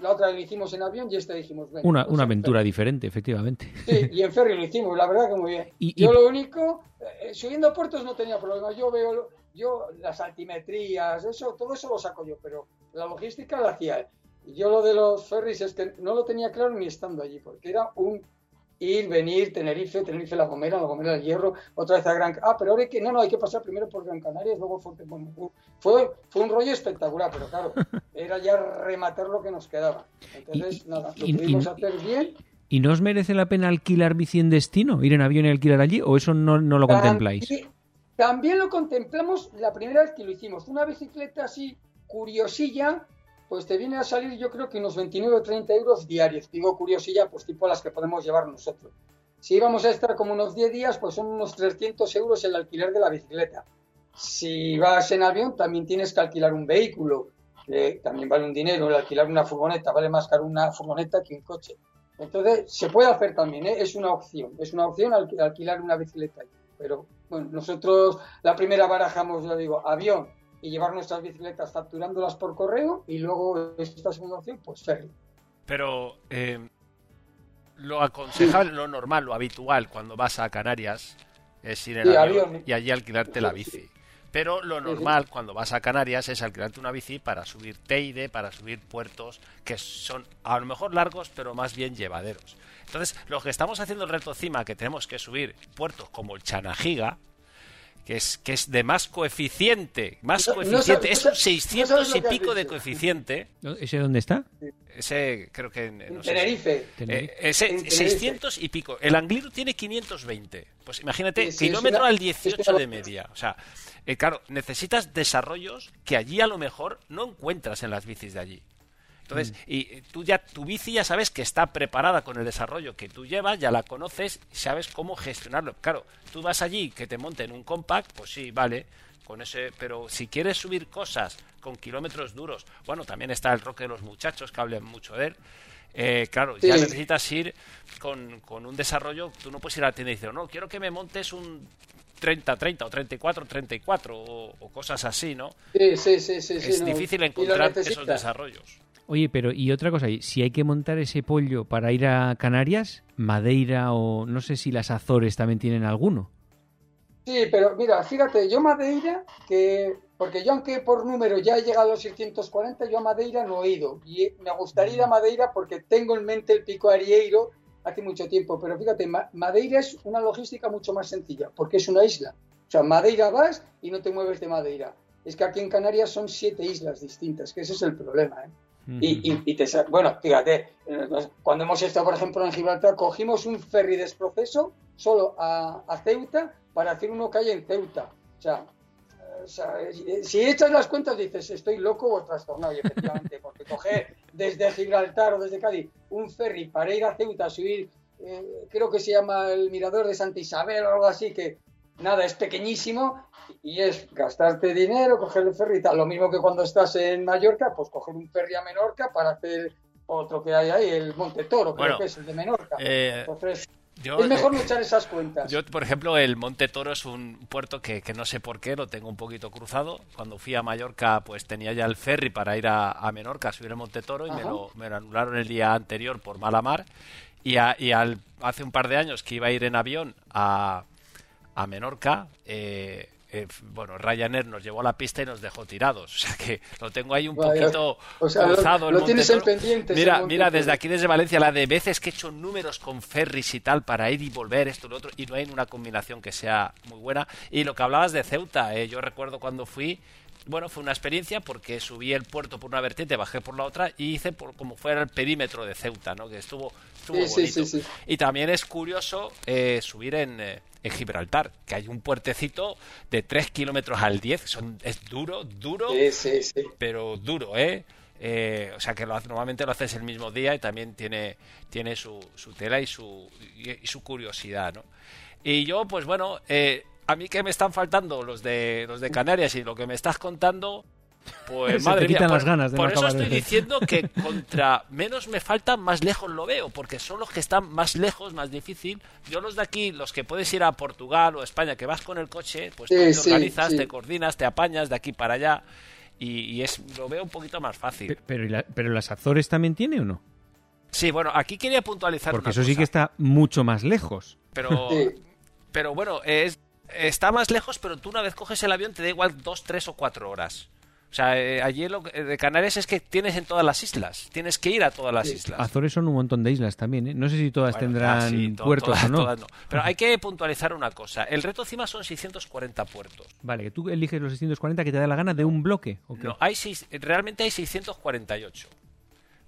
la otra lo hicimos en avión y esta dijimos... una, pues una aventura diferente, efectivamente. Sí, y en ferry lo hicimos, la verdad que muy bien. yo lo único, eh, subiendo puertos no tenía problema. Yo veo yo las altimetrías, eso, todo eso lo saco yo, pero la logística la hacía él. Y yo lo de los ferries es que no lo tenía claro ni estando allí, porque era un ir, venir, Tenerife, Tenerife La Gomera, La Gomera del Hierro, otra vez a Gran Ah, pero ahora hay que, no, no, hay que pasar primero por Gran Canaria, luego Fuerte fue, fue un rollo espectacular, pero claro, (laughs) era ya rematar lo que nos quedaba. Entonces, nada, lo pudimos hacer bien. ¿Y no os merece la pena alquilar bici en destino? ¿Ir en avión y alquilar allí? ¿O eso no, no lo contempláis? También lo contemplamos la primera vez que lo hicimos. Una bicicleta así, curiosilla, pues te viene a salir yo creo que unos 29 o 30 euros diarios. Digo curiosilla, pues tipo las que podemos llevar nosotros. Si íbamos a estar como unos 10 días, pues son unos 300 euros el alquiler de la bicicleta. Si vas en avión, también tienes que alquilar un vehículo, que también vale un dinero. El alquilar una furgoneta vale más caro una furgoneta que un coche. Entonces, se puede hacer también, ¿eh? es una opción. Es una opción alquilar una bicicleta. Pero bueno, nosotros la primera barajamos, ya digo, avión y llevar nuestras bicicletas facturándolas por correo y luego esta segunda opción, pues ferry. Pero eh, lo aconsejable, lo normal, lo habitual cuando vas a Canarias es ir en avión, y allí alquilarte la bici. Pero lo normal cuando vas a Canarias es alquilarte una bici para subir Teide, para subir puertos que son a lo mejor largos, pero más bien llevaderos. Entonces, lo que estamos haciendo el reto CIMA, que tenemos que subir puertos como el Chanajiga, que es, que es de más coeficiente, más coeficiente, es un 600 y pico de coeficiente. ¿Ese dónde está? Ese creo que en, Tenerife. Eh, ese 600 y pico. El Angliru tiene 520. Pues imagínate, kilómetro al 18 de media. O sea, eh, claro, necesitas desarrollos que allí a lo mejor no encuentras en las bicis de allí. Entonces, mm. y tú ya, tu bici ya sabes que está preparada con el desarrollo que tú llevas, ya la conoces sabes cómo gestionarlo. Claro, tú vas allí que te monten un compact, pues sí, vale, con ese, pero si quieres subir cosas con kilómetros duros, bueno, también está el roque de los muchachos que hablan mucho de él. Eh, claro, ya necesitas ir con, un desarrollo. Tú no puedes ir a la tienda y decir, no, quiero que me montes un 30-30 o 34-34 o, cosas así, ¿no? Sí, sí, sí. sí es difícil encontrar esos desarrollos. Oye, pero y otra cosa, si hay que montar ese pollo para ir a Canarias, Madeira o no sé si las Azores también tienen alguno. Sí, pero mira, fíjate, yo Madeira, que porque yo aunque por número ya he llegado a los 640, yo a Madeira no he ido. Y me gustaría ir a Madeira porque tengo en mente el Pico Arieiro hace mucho tiempo. Pero fíjate, Madeira es una logística mucho más sencilla, porque es una isla. O sea, Madeira vas y no te mueves de Madeira. Es que aquí en Canarias son siete islas distintas, que ese es el problema. ¿eh? Y, te, bueno, fíjate, cuando hemos estado, por ejemplo, en Gibraltar, cogimos un ferry de proceso solo a, Ceuta para hacer uno que hay en Ceuta. O sea, si echas las cuentas dices, estoy loco o trastornado, y efectivamente, porque coger desde Gibraltar o desde Cádiz un ferry para ir a Ceuta, subir, eh, creo que se llama el Mirador de Santa Isabel o algo así, que nada, es pequeñísimo y es gastarte dinero, coger el ferry y tal. Lo mismo que cuando estás en Mallorca, pues coger un ferry a Menorca para hacer otro que hay ahí, el Monte Toro, creo que es el de Menorca. Eh, Entonces, es mejor no echar esas cuentas. Yo, por ejemplo, el Monte Toro es un puerto que, no sé por qué, lo tengo un poquito cruzado. Cuando fui a Mallorca, pues tenía ya el ferry para ir a, Menorca, a subir el Monte Toro, y me lo, me lo, anularon el día anterior por mala mar. Y, y al, hace un par de años que iba a ir en avión a, a Menorca, eh, eh, bueno, Ryanair nos llevó a la pista y nos dejó tirados. (laughs) O sea que lo tengo ahí un poquito cruzado. Lo, tienes en pendiente. Mira, mira, desde aquí, desde Valencia, la de veces que he hecho números con ferries y tal para ir y volver, esto y lo otro, y no hay una combinación que sea muy buena. Y lo que hablabas de Ceuta, eh, yo recuerdo cuando fui, bueno, fue una experiencia porque subí el puerto por una vertiente, bajé por la otra y hice por como fuera el perímetro de Ceuta, ¿no? Que estuvo, estuvo bonito. y también es curioso eh, subir en, eh, en, Gibraltar, que hay un puertecito de 3 kilómetros al 10, son, es duro, duro, pero duro, ¿eh? ¿eh? o sea que lo, normalmente lo haces el mismo día y también tiene, tiene su, su tela y su, y, su curiosidad, ¿no? Y yo, pues bueno, eh, a mí que me están faltando los de los de Canarias y lo que me estás contando, pues (laughs) madre mía, las ganas por eso estoy diciendo que (laughs) contra menos me faltan, más lejos lo veo, porque son los que están más lejos, más difícil. Yo los de aquí, los que puedes ir a Portugal o España, que vas con el coche, pues te organizas, te coordinas, te apañas de aquí para allá y, es lo veo un poquito más fácil. Pero, pero, las Azores también tiene o no? Sí, bueno, aquí quería puntualizar porque eso sí que está mucho más lejos. Pero (laughs) pero bueno, es está más lejos, pero tú una vez coges el avión te da igual dos, tres o cuatro horas. O sea, eh, allí lo de Canarias es que tienes en todas las islas. Tienes que ir a todas las islas. Azores son un montón de islas también, ¿eh? No sé si todas tendrán puertos o no. Pero hay que puntualizar una cosa. El reto CIMA son 640 puertos. Vale, que tú eliges los 640 que te da la gana de un bloque. No, hay seis, realmente hay 648.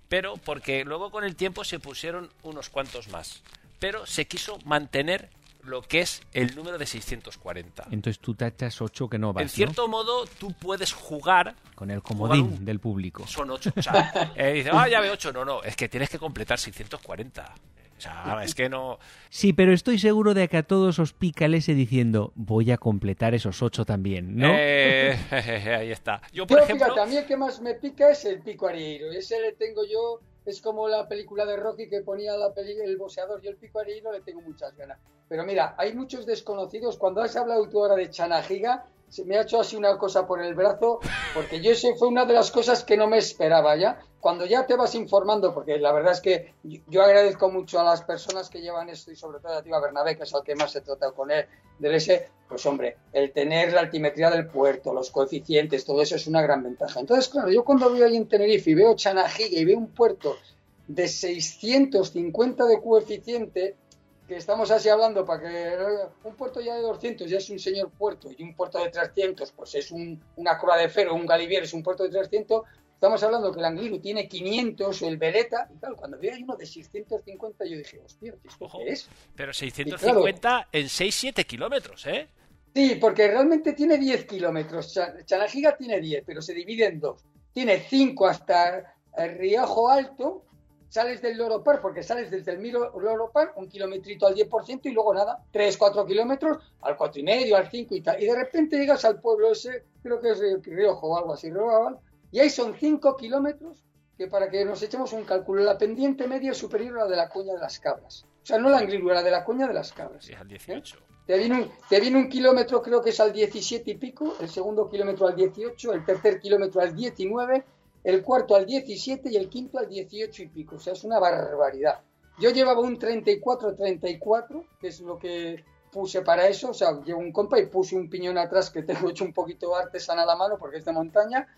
Pero porque luego con el tiempo se pusieron unos cuantos más. Pero se quiso mantener lo que es el número de 640. Entonces tú tachas 8 que no vas. En cierto modo, tú puedes jugar. Con el comodín del público. Son 8. O sea, (laughs) eh, dice, ah, ya ve 8. No, no, es que tienes que completar 640. O sea, es que no. Sí, pero estoy seguro de que a todos os pica el ese diciendo, voy a completar esos 8 también, ¿no? Eh, (laughs) ahí está. Yo, por ejemplo. Fíjate, a mí el que más me pica es el pico arieiro. Ese le tengo yo es como la película de Rocky que ponía la peli, el boxeador y el pico no le tengo muchas ganas. Pero mira, hay muchos desconocidos. Cuando has hablado tú ahora de Chanagiga, se me ha hecho así una cosa por el brazo, porque yo eso fue una de las cosas que no me esperaba ya. Cuando ya te vas informando, porque la verdad es que yo agradezco mucho a las personas que llevan esto y sobre todo a a Bernabé, que es el que más he tratado con él, del ese, pues hombre, el tener la altimetría del puerto, los coeficientes, todo eso es una gran ventaja. Entonces, claro, yo cuando voy ahí en Tenerife y veo Chanajiga y veo un puerto de 650 de coeficiente, que estamos así hablando para que un puerto ya de 200 ya es un señor puerto y un puerto de 300 pues es un, una croa de ferro, un galivier es un puerto de 300, estamos hablando que el Angliru tiene 500 o el Veleta, y claro, cuando vi uno de 650 yo dije, hostia, ¿esto qué es? Pero 650 en 6-7 kilómetros, ¿eh? Sí, porque realmente tiene 10 kilómetros, Chanajiga tiene 10, pero se divide en dos. Tiene 5 hasta el Riojo Alto, sales del Loropar, porque sales desde el Loropar, un kilometrito al 10% y luego nada, 3, 4 kilómetros al 4,5, al 5 y tal. Y de repente llegas al pueblo ese, creo que es Riojo o algo así, y ahí son 5 kilómetros que para que nos echemos un cálculo, la pendiente media es superior a la de la cuña de las cabras. O sea, no la angrilura, la de la cuña de las cabras. Sí, al 18. ¿Eh? Te viene, un, te viene un kilómetro, creo que es al 17 y pico, el segundo kilómetro al 18, el tercer kilómetro al 19 el cuarto al 17 y el quinto al 18 y pico. O sea, es una barbaridad. Yo llevaba un 34-34, que es lo que puse para eso. O sea, llevo un compa y puse un piñón atrás que tengo hecho un poquito artesana a la mano porque es de montaña.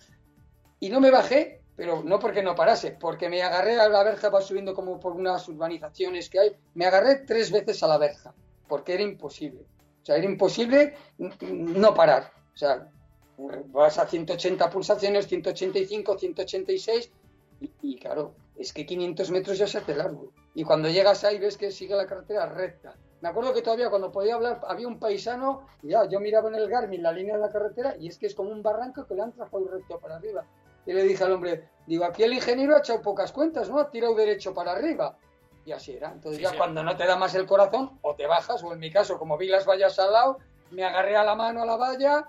Y no me bajé, pero no porque no parase, porque me agarré a la verja, va subiendo como por unas urbanizaciones que hay. Me agarré tres veces a la verja, porque era imposible. O sea, era imposible no parar. O sea, vas a 180 pulsaciones, 185, 186 y, claro, es que 500 metros ya se hace largo. Y cuando llegas ahí ves que sigue la carretera recta. Me acuerdo que todavía cuando podía hablar había un paisano, ya yo miraba en el Garmin la línea de la carretera y es que es como un barranco que le han trazado recto para arriba. Y le dije al hombre, digo, aquí el ingeniero ha echado pocas cuentas, ¿no? Ha tirado derecho para arriba. Y así era. Entonces ya cuando no te da más el corazón, o te bajas, o en mi caso, como vi las vallas al lado, me agarré a la mano a la valla,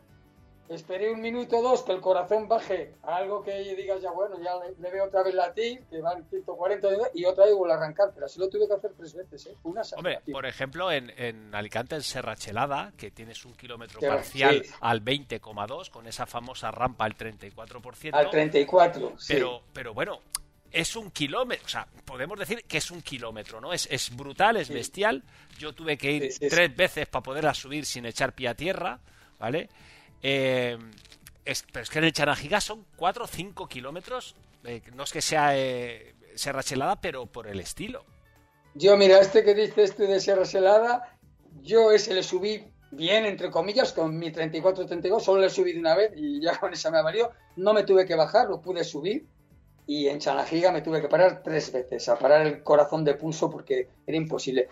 esperé un minuto o dos que el corazón baje a algo que digas ya bueno, ya le, veo otra vez latir, que van 140 y otra vez vuelvo a arrancar, pero así lo tuve que hacer tres veces, ¿eh? Una Hombre, por ejemplo, en, en, Alicante, en Serrachelada, que tienes un kilómetro parcial al 20,2, con esa famosa rampa al 34%. Al 34, pero, pero bueno, es un kilómetro, o sea, podemos decir que es un kilómetro, ¿no? Es, es brutal, es bestial. Yo tuve que ir tres veces para poderla subir sin echar pie a tierra, ¿vale? Eh, es, pero es que en el Chanajiga son 4 o 5 kilómetros. Eh, no es que sea eh, Serra pero por el estilo. Yo, mira, este que dices tú de Serra Chelada, yo ese le subí bien, entre comillas, con mi 34-32, solo le subí de una vez y ya con esa me ha valido. No me tuve que bajar, lo pude subir. Y en Chanajiga me tuve que parar tres veces, a parar el corazón de pulso porque era imposible.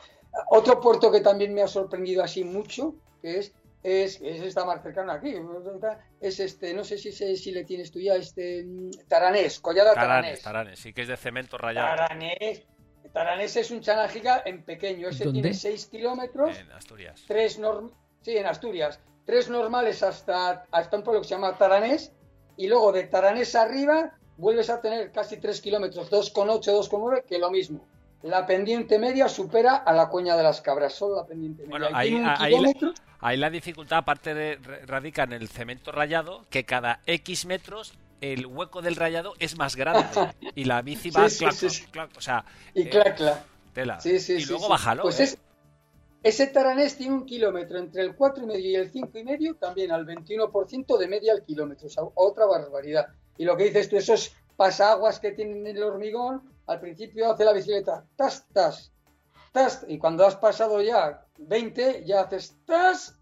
Otro puerto que también me ha sorprendido así mucho, que es es, es está más cercano aquí. Es este, no sé si, si le tienes tú ya, este Taranés, Collada Taranés. Taranés, sí que es de cemento rayado. Taranés, Taranés es un chanajiga en pequeño, ese tiene 6 kilómetros. En Asturias. Tres sí, en Asturias. Tres normales hasta, hasta un pueblo que se llama Taranés, y luego de Taranés arriba vuelves a tener casi 3 kilómetros, 2,8, 2,9, que lo mismo. La pendiente media supera a la cuña de las cabras, solo la pendiente media. Bueno, ahí, ahí, la, dificultad, aparte de radica en el cemento rayado, que cada X metros el hueco del rayado es más grande y la bici (laughs) va sí, sí, o sea, y eh, Tela. y luego bájalo. Pues ¿eh? Ese Taranés tiene un kilómetro entre el 4,5 y el 5,5, también al 21% de media al kilómetro. O sea, otra barbaridad. Y lo que dices tú, esos pasaguas que tienen el hormigón, al principio hace la bicicleta, tas, tas, tas, y cuando has pasado ya 20, ya haces tas,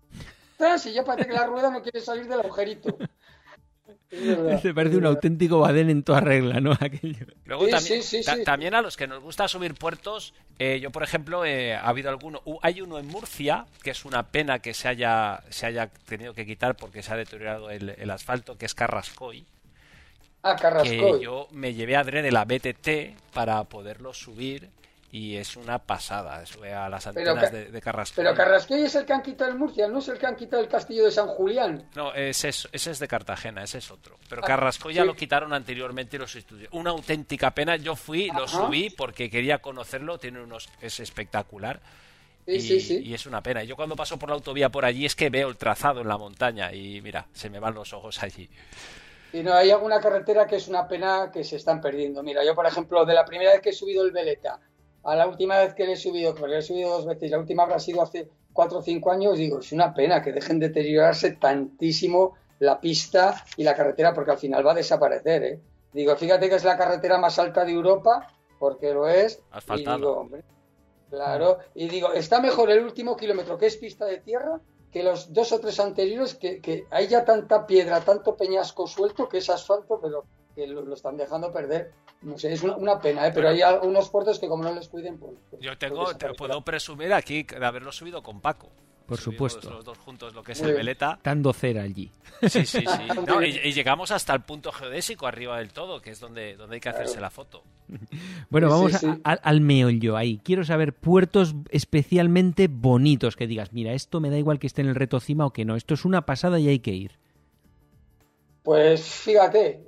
tas, y ya parece que la rueda no quiere salir del agujerito. (laughs) Se parece un auténtico badén en toda regla, ¿no? (laughs) Aquello. Luego también, también a los que nos gusta subir puertos, eh, yo por ejemplo, eh, ha habido alguno, hay uno en Murcia, que es una pena que se haya, se haya tenido que quitar porque se ha deteriorado el, asfalto, que es Carrascoy. Ah, Carrascoy. Que yo me llevé a de la BTT para poderlo subir y es una pasada. Sube a las antenas de, de. Pero Carrascoy es el que han quitado en Murcia, no es el que han quitado el castillo de San Julián. No, ese es, ese es de Cartagena, ese es otro. Pero ah, Carrascoy ya lo quitaron anteriormente y los estudios. Una auténtica pena. Yo fui, lo subí porque quería conocerlo, tiene unos, es espectacular. Sí, y, sí, sí. y, es una pena. Yo cuando paso por la autovía por allí es que veo el trazado en la montaña y mira, se me van los ojos allí. Y no hay alguna carretera que es una pena que se están perdiendo. Mira, yo por ejemplo, de la primera vez que he subido el Veleta a la última vez que le he subido, porque le he subido dos veces, la última habrá sido hace cuatro o cinco años, digo, es una pena que dejen de deteriorarse tantísimo la pista y la carretera, porque al final va a desaparecer, ¿eh? Digo, fíjate que es la carretera más alta de Europa, porque lo es. Y digo, hombre, claro, y digo, está mejor el último kilómetro, que es pista de tierra, que los dos o tres anteriores, que, que hay ya tanta piedra, tanto peñasco suelto, que es asfalto, pero que lo, están dejando perder. No sé, es una, pena, ¿eh? pero, hay algunos puertos que como no les cuiden, pues... pues yo tengo, te puedo presumir aquí de haberlo subido con Paco. Por supuesto. Los dos juntos, lo que es el Veleta. Dando cera allí. Sí, sí, sí. (laughs) y, llegamos hasta el punto geodésico arriba del todo, que es donde, donde hay que hacerse la foto. (laughs) Bueno, vamos al meollo ahí. Quiero saber puertos especialmente bonitos que digas, mira, esto me da igual que esté en el reto cima o que no, esto es una pasada y hay que ir. Pues fíjate,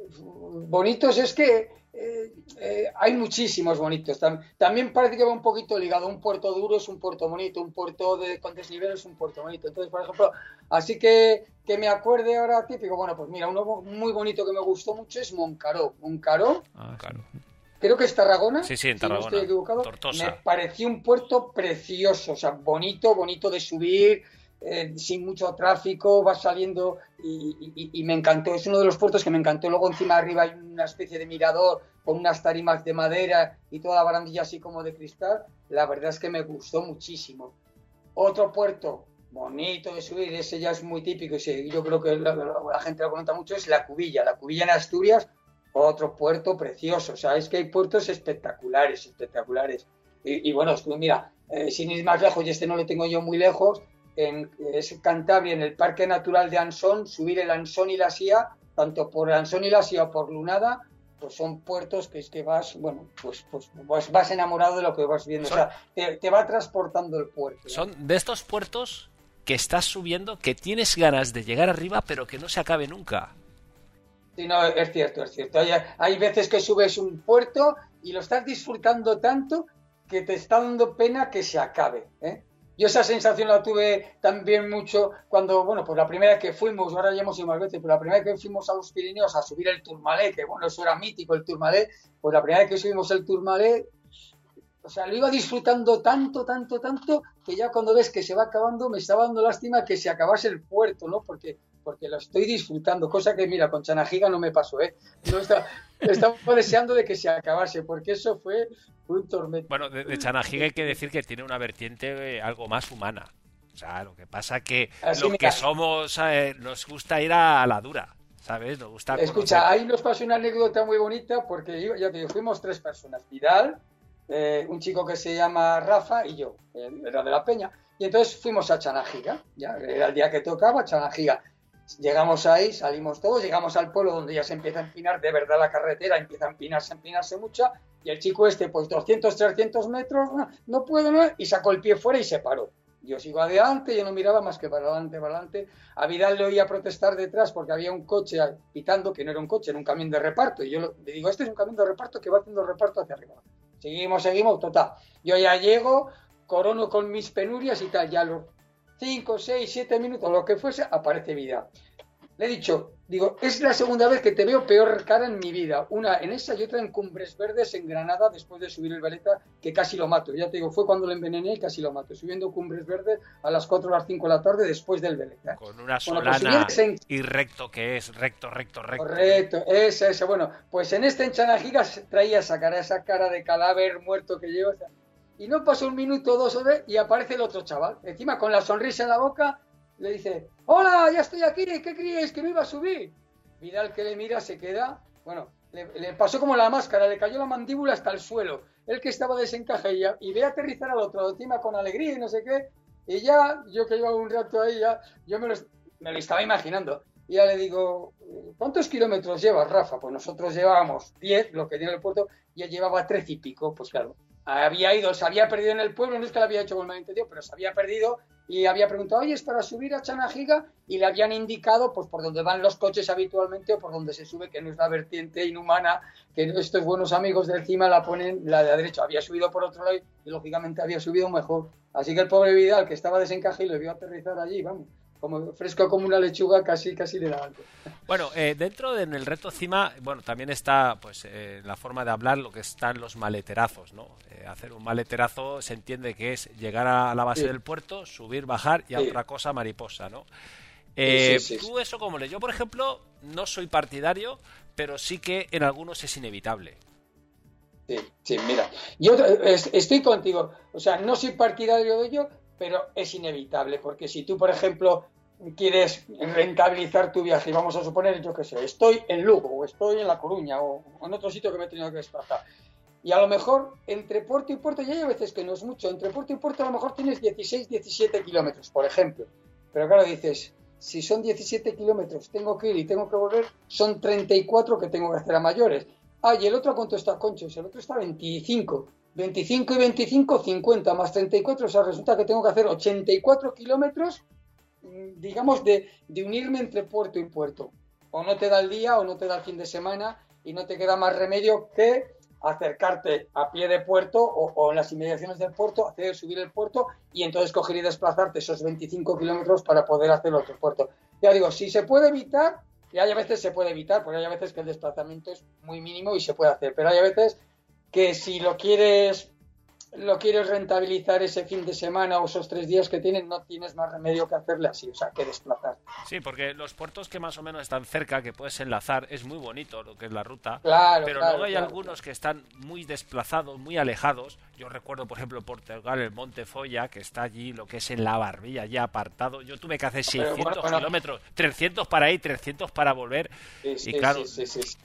bonitos es que eh, eh, hay muchísimos bonitos. También parece que va un poquito ligado. Un puerto duro es un puerto bonito, un puerto de, con desnivel es un puerto bonito. Entonces, por ejemplo, así que que me acuerde ahora típico, bueno, pues mira, uno muy bonito que me gustó mucho es Moncaró. Moncaró. Ah, creo que es Tarragona. Sí, sí, en Tarragona. no estoy equivocado. Me pareció un puerto precioso, o sea, bonito, bonito de subir, eh, sin mucho tráfico, va saliendo y, me encantó. Es uno de los puertos que me encantó. Luego encima arriba hay una especie de mirador con unas tarimas de madera y toda la barandilla así como de cristal. La verdad es que me gustó muchísimo. Otro puerto bonito de subir, ese ya es muy típico y yo creo que la, gente lo comenta mucho, es la Cubilla. La Cubilla en Asturias, otro puerto precioso. O que hay puertos espectaculares, espectaculares. Y, bueno, mira, eh, sin ir más lejos, y este no lo tengo yo muy lejos, en es Cantabria, en el Parque Natural de Ansón, subir el Ansón y la Sía, tanto por Ansón y la Sía o por Lunada, pues son puertos que es que vas, bueno, pues, pues, vas enamorado de lo que vas viendo. o sea, te, va transportando el puerto. Son de estos puertos que estás subiendo, que tienes ganas de llegar arriba, pero que no se acabe nunca. Sí, no, es cierto, es cierto. Hay, hay veces que subes un puerto y lo estás disfrutando tanto que te está dando pena que se acabe. ¿eh? Yo esa sensación la tuve también mucho cuando, bueno, pues la primera vez que fuimos, ahora ya hemos ido más veces, pero la primera que fuimos a los Pirineos a subir el Tourmalet, que bueno, eso era mítico el Tourmalet, pues la primera vez que subimos el Tourmalet, o sea, lo iba disfrutando tanto, tanto, tanto, que ya cuando ves que se va acabando, me estaba dando lástima que se acabase el puerto, ¿no? Porque, porque lo estoy disfrutando, cosa que, mira, con Chanajiga no me pasó, ¿eh? No está, estaba deseando de que se acabase, porque eso fue un tormento. Bueno, de, de Chanajiga hay que decir que tiene una vertiente eh, algo más humana. O sea, lo que pasa que lo que somos eh, nos gusta ir a, la dura. ¿Sabes? Nos gusta Escucha, ahí nos pasó una anécdota muy bonita porque ya te fuimos tres personas. Vidal, eh, un chico que se llama Rafa y yo, era de la Peña. Y entonces fuimos a Chanajiga, ya era el día que tocaba, Chanajiga. Llegamos ahí, salimos todos, llegamos al pueblo donde ya se empieza a empinar de verdad la carretera, empieza a empinarse, empinarse mucha, y el chico este, pues 200, 300 metros, no, puedo, no, y sacó el pie fuera y se paró. Yo sigo adelante, yo no miraba más que para adelante, para adelante. A Vidal le oía protestar detrás porque había un coche pitando, que no era un coche, era un camión de reparto. Y yo le digo, este es un camión de reparto que va haciendo reparto hacia arriba. Seguimos, seguimos, total. Yo ya llego, corono con mis penurias y tal, ya los 5, 6, 7 minutos, lo que fuese, aparece vida. Le he dicho, Digo, es la segunda vez que te veo peor cara en mi vida. Una en esa y otra en Cumbres Verdes, en Granada, después de subir el Veleta, que casi lo mato. Ya te digo, fue cuando lo envenené y casi lo mato. Subiendo Cumbres Verdes a las 4 o las 5 de la tarde después del Veleta. Con una pues solana y recto que es, recto, recto, recto. Correcto, esa, esa. Bueno, pues en este Chanajigas traía esa cara, esa cara de cadáver muerto que llevo. Y no pasó un minuto o dos y aparece el otro chaval. Encima con la sonrisa en la boca le dice, hola, ya estoy aquí, ¿qué creéis que me iba a subir? Vidal que le mira se queda, bueno, le, pasó como la máscara, le cayó la mandíbula hasta el suelo. El que estaba desencaje y, y ve aterrizar al otro encima con alegría y no sé qué. Y ya, yo que llevaba un rato ahí, ya, yo me lo, me lo estaba imaginando. Y ya le digo, ¿cuántos kilómetros llevas, Rafa? Pues nosotros llevábamos 10, lo que tiene el puerto, y él llevaba 13 y pico. Pues claro, había ido, se había perdido en el pueblo, no es que lo había hecho con mal entendido, pero se había perdido y había preguntado, oye, es para subir a Chanajiga y le habían indicado pues por donde van los coches habitualmente o por donde se sube, que no es la vertiente inhumana, que estos buenos amigos de encima la ponen la de la derecha. Había subido por otro lado y lógicamente había subido mejor. Así que el pobre Vidal, que estaba desencajado y lo vio aterrizar allí, vamos, como fresco como una lechuga, casi casi le da algo. Bueno, eh, dentro del reto CIMA, bueno, también está pues eh, la forma de hablar lo que están los maleterazos, ¿no? Eh, hacer un maleterazo se entiende que es llegar a la base del puerto, subir, bajar y a otra cosa mariposa, ¿no? tú eso como le, yo por ejemplo no soy partidario, pero sí que en algunos es inevitable. Sí, sí, mira, yo estoy contigo, o sea, no soy partidario de ello, pero es inevitable, porque si tú, por ejemplo, quieres rentabilizar tu viaje, y vamos a suponer, yo qué sé, estoy en Lugo, o estoy en La Coruña, o en otro sitio que me he tenido que desplazar, y a lo mejor entre puerto y puerto, ya hay veces que no es mucho, entre puerto y puerto a lo mejor tienes 16, 17 kilómetros, por ejemplo, pero claro, dices, si son 17 kilómetros, tengo que ir y tengo que volver, son 34 que tengo que hacer a mayores. Ah, y el otro, ¿cuánto está, Conchos? El otro está 25. 25 y 25, 50 más 34, o sea, resulta que tengo que hacer 84 kilómetros, mm, digamos, de, unirme entre puerto y puerto. O no te da el día o no te da el fin de semana y no te queda más remedio que acercarte a pie de puerto o, en las inmediaciones del puerto, hacer subir el puerto y entonces coger y desplazarte esos 25 kilómetros para poder hacer otro puerto. Ya digo, si se puede evitar, y hay a veces se puede evitar, porque hay a veces que el desplazamiento es muy mínimo y se puede hacer, pero hay a veces que si lo quieres lo quieres rentabilizar ese fin de semana o esos tres días que tienen, no tienes más remedio que hacerle así, o sea, que desplazar. Sí, porque los puertos que más o menos están cerca, que puedes enlazar, es muy bonito lo que es la ruta, claro, pero luego hay algunos que están muy desplazados, muy alejados. Yo recuerdo, por ejemplo, Portugal, el Monte Folla, que está allí, lo que es en la barbilla, ya apartado. Yo tuve que hacer 600 kilómetros, 300 para ir, 300 para volver. y claro,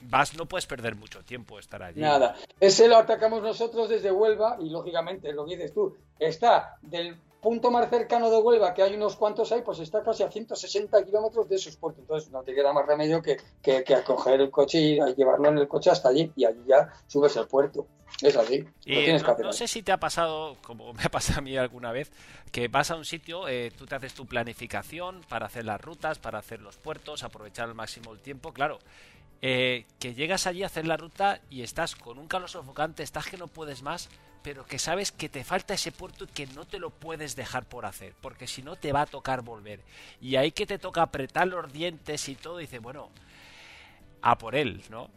vas, no puedes perder mucho tiempo estar allí. Nada, ese lo atacamos nosotros desde Huelva y lógicamente lo que dices tú, está del punto más cercano de Huelva, que hay unos cuantos ahí, pues está casi a 160 kilómetros de esos puertos. Entonces no te queda más remedio que, que, que acoger el coche y llevarlo en el coche hasta allí y allí ya subes al puerto. Es así. no, sé si te ha pasado, como me ha pasado a mí alguna vez, que vas a un sitio, eh, tú te haces tu planificación para hacer las rutas, para hacer los puertos, aprovechar al máximo el tiempo. Claro, eh, que llegas allí a hacer la ruta y estás con un calor sofocante, estás que no puedes más, pero que sabes que te falta ese puerto y que no te lo puedes dejar por hacer, porque si no te va a tocar volver. Y ahí que te toca apretar los dientes y todo, dice, bueno, a por él, ¿no?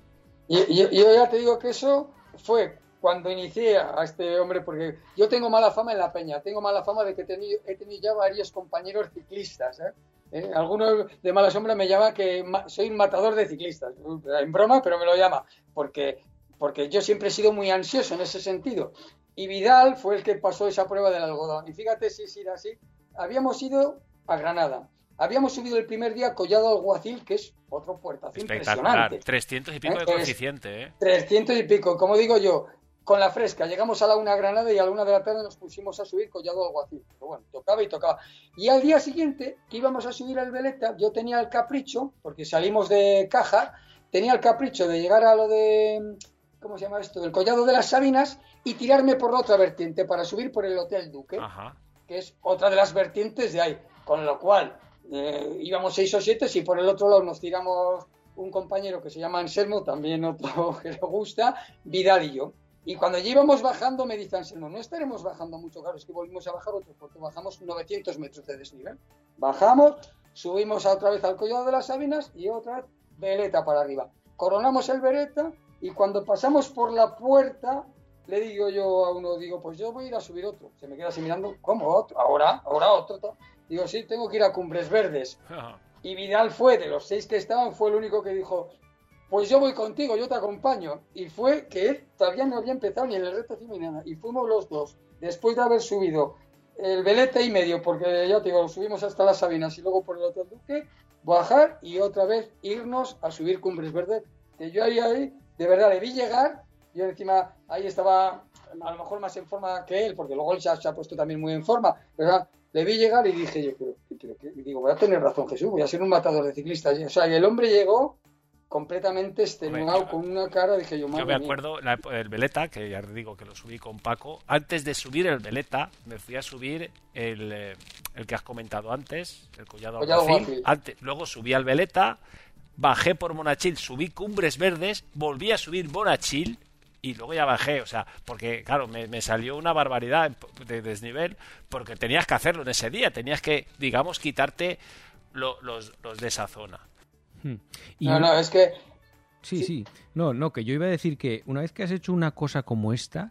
Y, yo ya te digo que eso fue cuando inicié a este hombre, porque yo tengo mala fama en la peña, tengo mala fama de que he tenido, he tenido ya varios compañeros ciclistas, ¿eh? ¿Eh? Algunos de mala sombra me llama que soy un matador de ciclistas, en broma, pero me lo llama, porque porque yo siempre he sido muy ansioso en ese sentido. Y Vidal fue el que pasó esa prueba del algodón. Y fíjate si es así. Habíamos ido a Granada. Habíamos subido el primer día Collado Alguacil, que es otro puertazo impresionante. 300 y pico de coeficiente, ¿eh? 300 y pico. Como digo yo, con la fresca. Llegamos a la una Granada y a la una de la tarde nos pusimos a subir Collado Alguacil. Pero bueno, tocaba y tocaba. Y al día siguiente, que íbamos a subir al Veleta, yo tenía el capricho, porque salimos de caja, tenía el capricho de llegar a lo de ¿cómo se llama esto? Del Collado de las Sabinas y tirarme por la otra vertiente para subir por el Hotel Duque, que es otra de las vertientes de ahí. Con lo cual, eh, íbamos seis o siete, y por el otro lado nos tiramos un compañero que se llama Anselmo, también otro (laughs) que le gusta, Vidal y yo. Y cuando ya íbamos bajando, me dice Anselmo, no estaremos bajando mucho, claro, es que volvimos a bajar otro, porque bajamos 900 metros de desnivel. Bajamos, subimos otra vez al collado de las Sabinas y otra vez veleta para arriba. Coronamos el veleta y cuando pasamos por la puerta, le digo yo a uno, digo, pues yo voy a ir a subir otro. Se me queda así mirando, ¿cómo otro? Ahora, ahora otro. Digo, sí, tengo que ir a Cumbres Verdes. Y Vidal fue, de los seis que estaban, fue el único que dijo, pues yo voy contigo, yo te acompaño. Y fue que él todavía no había empezado ni en el reto ni nada. Y fuimos los dos, después de haber subido el velete y medio, porque ya te digo, subimos hasta las Sabinas y luego por el Hotel Duque, bajar y otra vez irnos a subir Cumbres Verdes. Que yo ahí, ahí, de verdad, le vi llegar, yo encima ahí estaba a lo mejor más en forma que él, porque luego él se ha, puesto también muy en forma, ¿verdad? Le vi llegar y dije yo, pero, digo, voy a tener razón Jesús, voy a ser un matador de ciclistas. O sea, y el hombre llegó completamente extenuado, con una cara, dije yo, Yo me acuerdo el Veleta, que ya digo que lo subí con Paco. Antes de subir el Veleta, me fui a subir el, eh, el que has comentado antes, el Collado, Collado Antes, luego subí al Veleta, bajé por Monachil, subí Cumbres Verdes, volví a subir Monachil y luego ya bajé, o sea, porque claro, me, salió una barbaridad de desnivel porque tenías que hacerlo en ese día, tenías que, digamos, quitarte los, los de esa zona. Hmm. no, no, es que... Sí, sí, no, no, que yo iba a decir que una vez que has hecho una cosa como esta,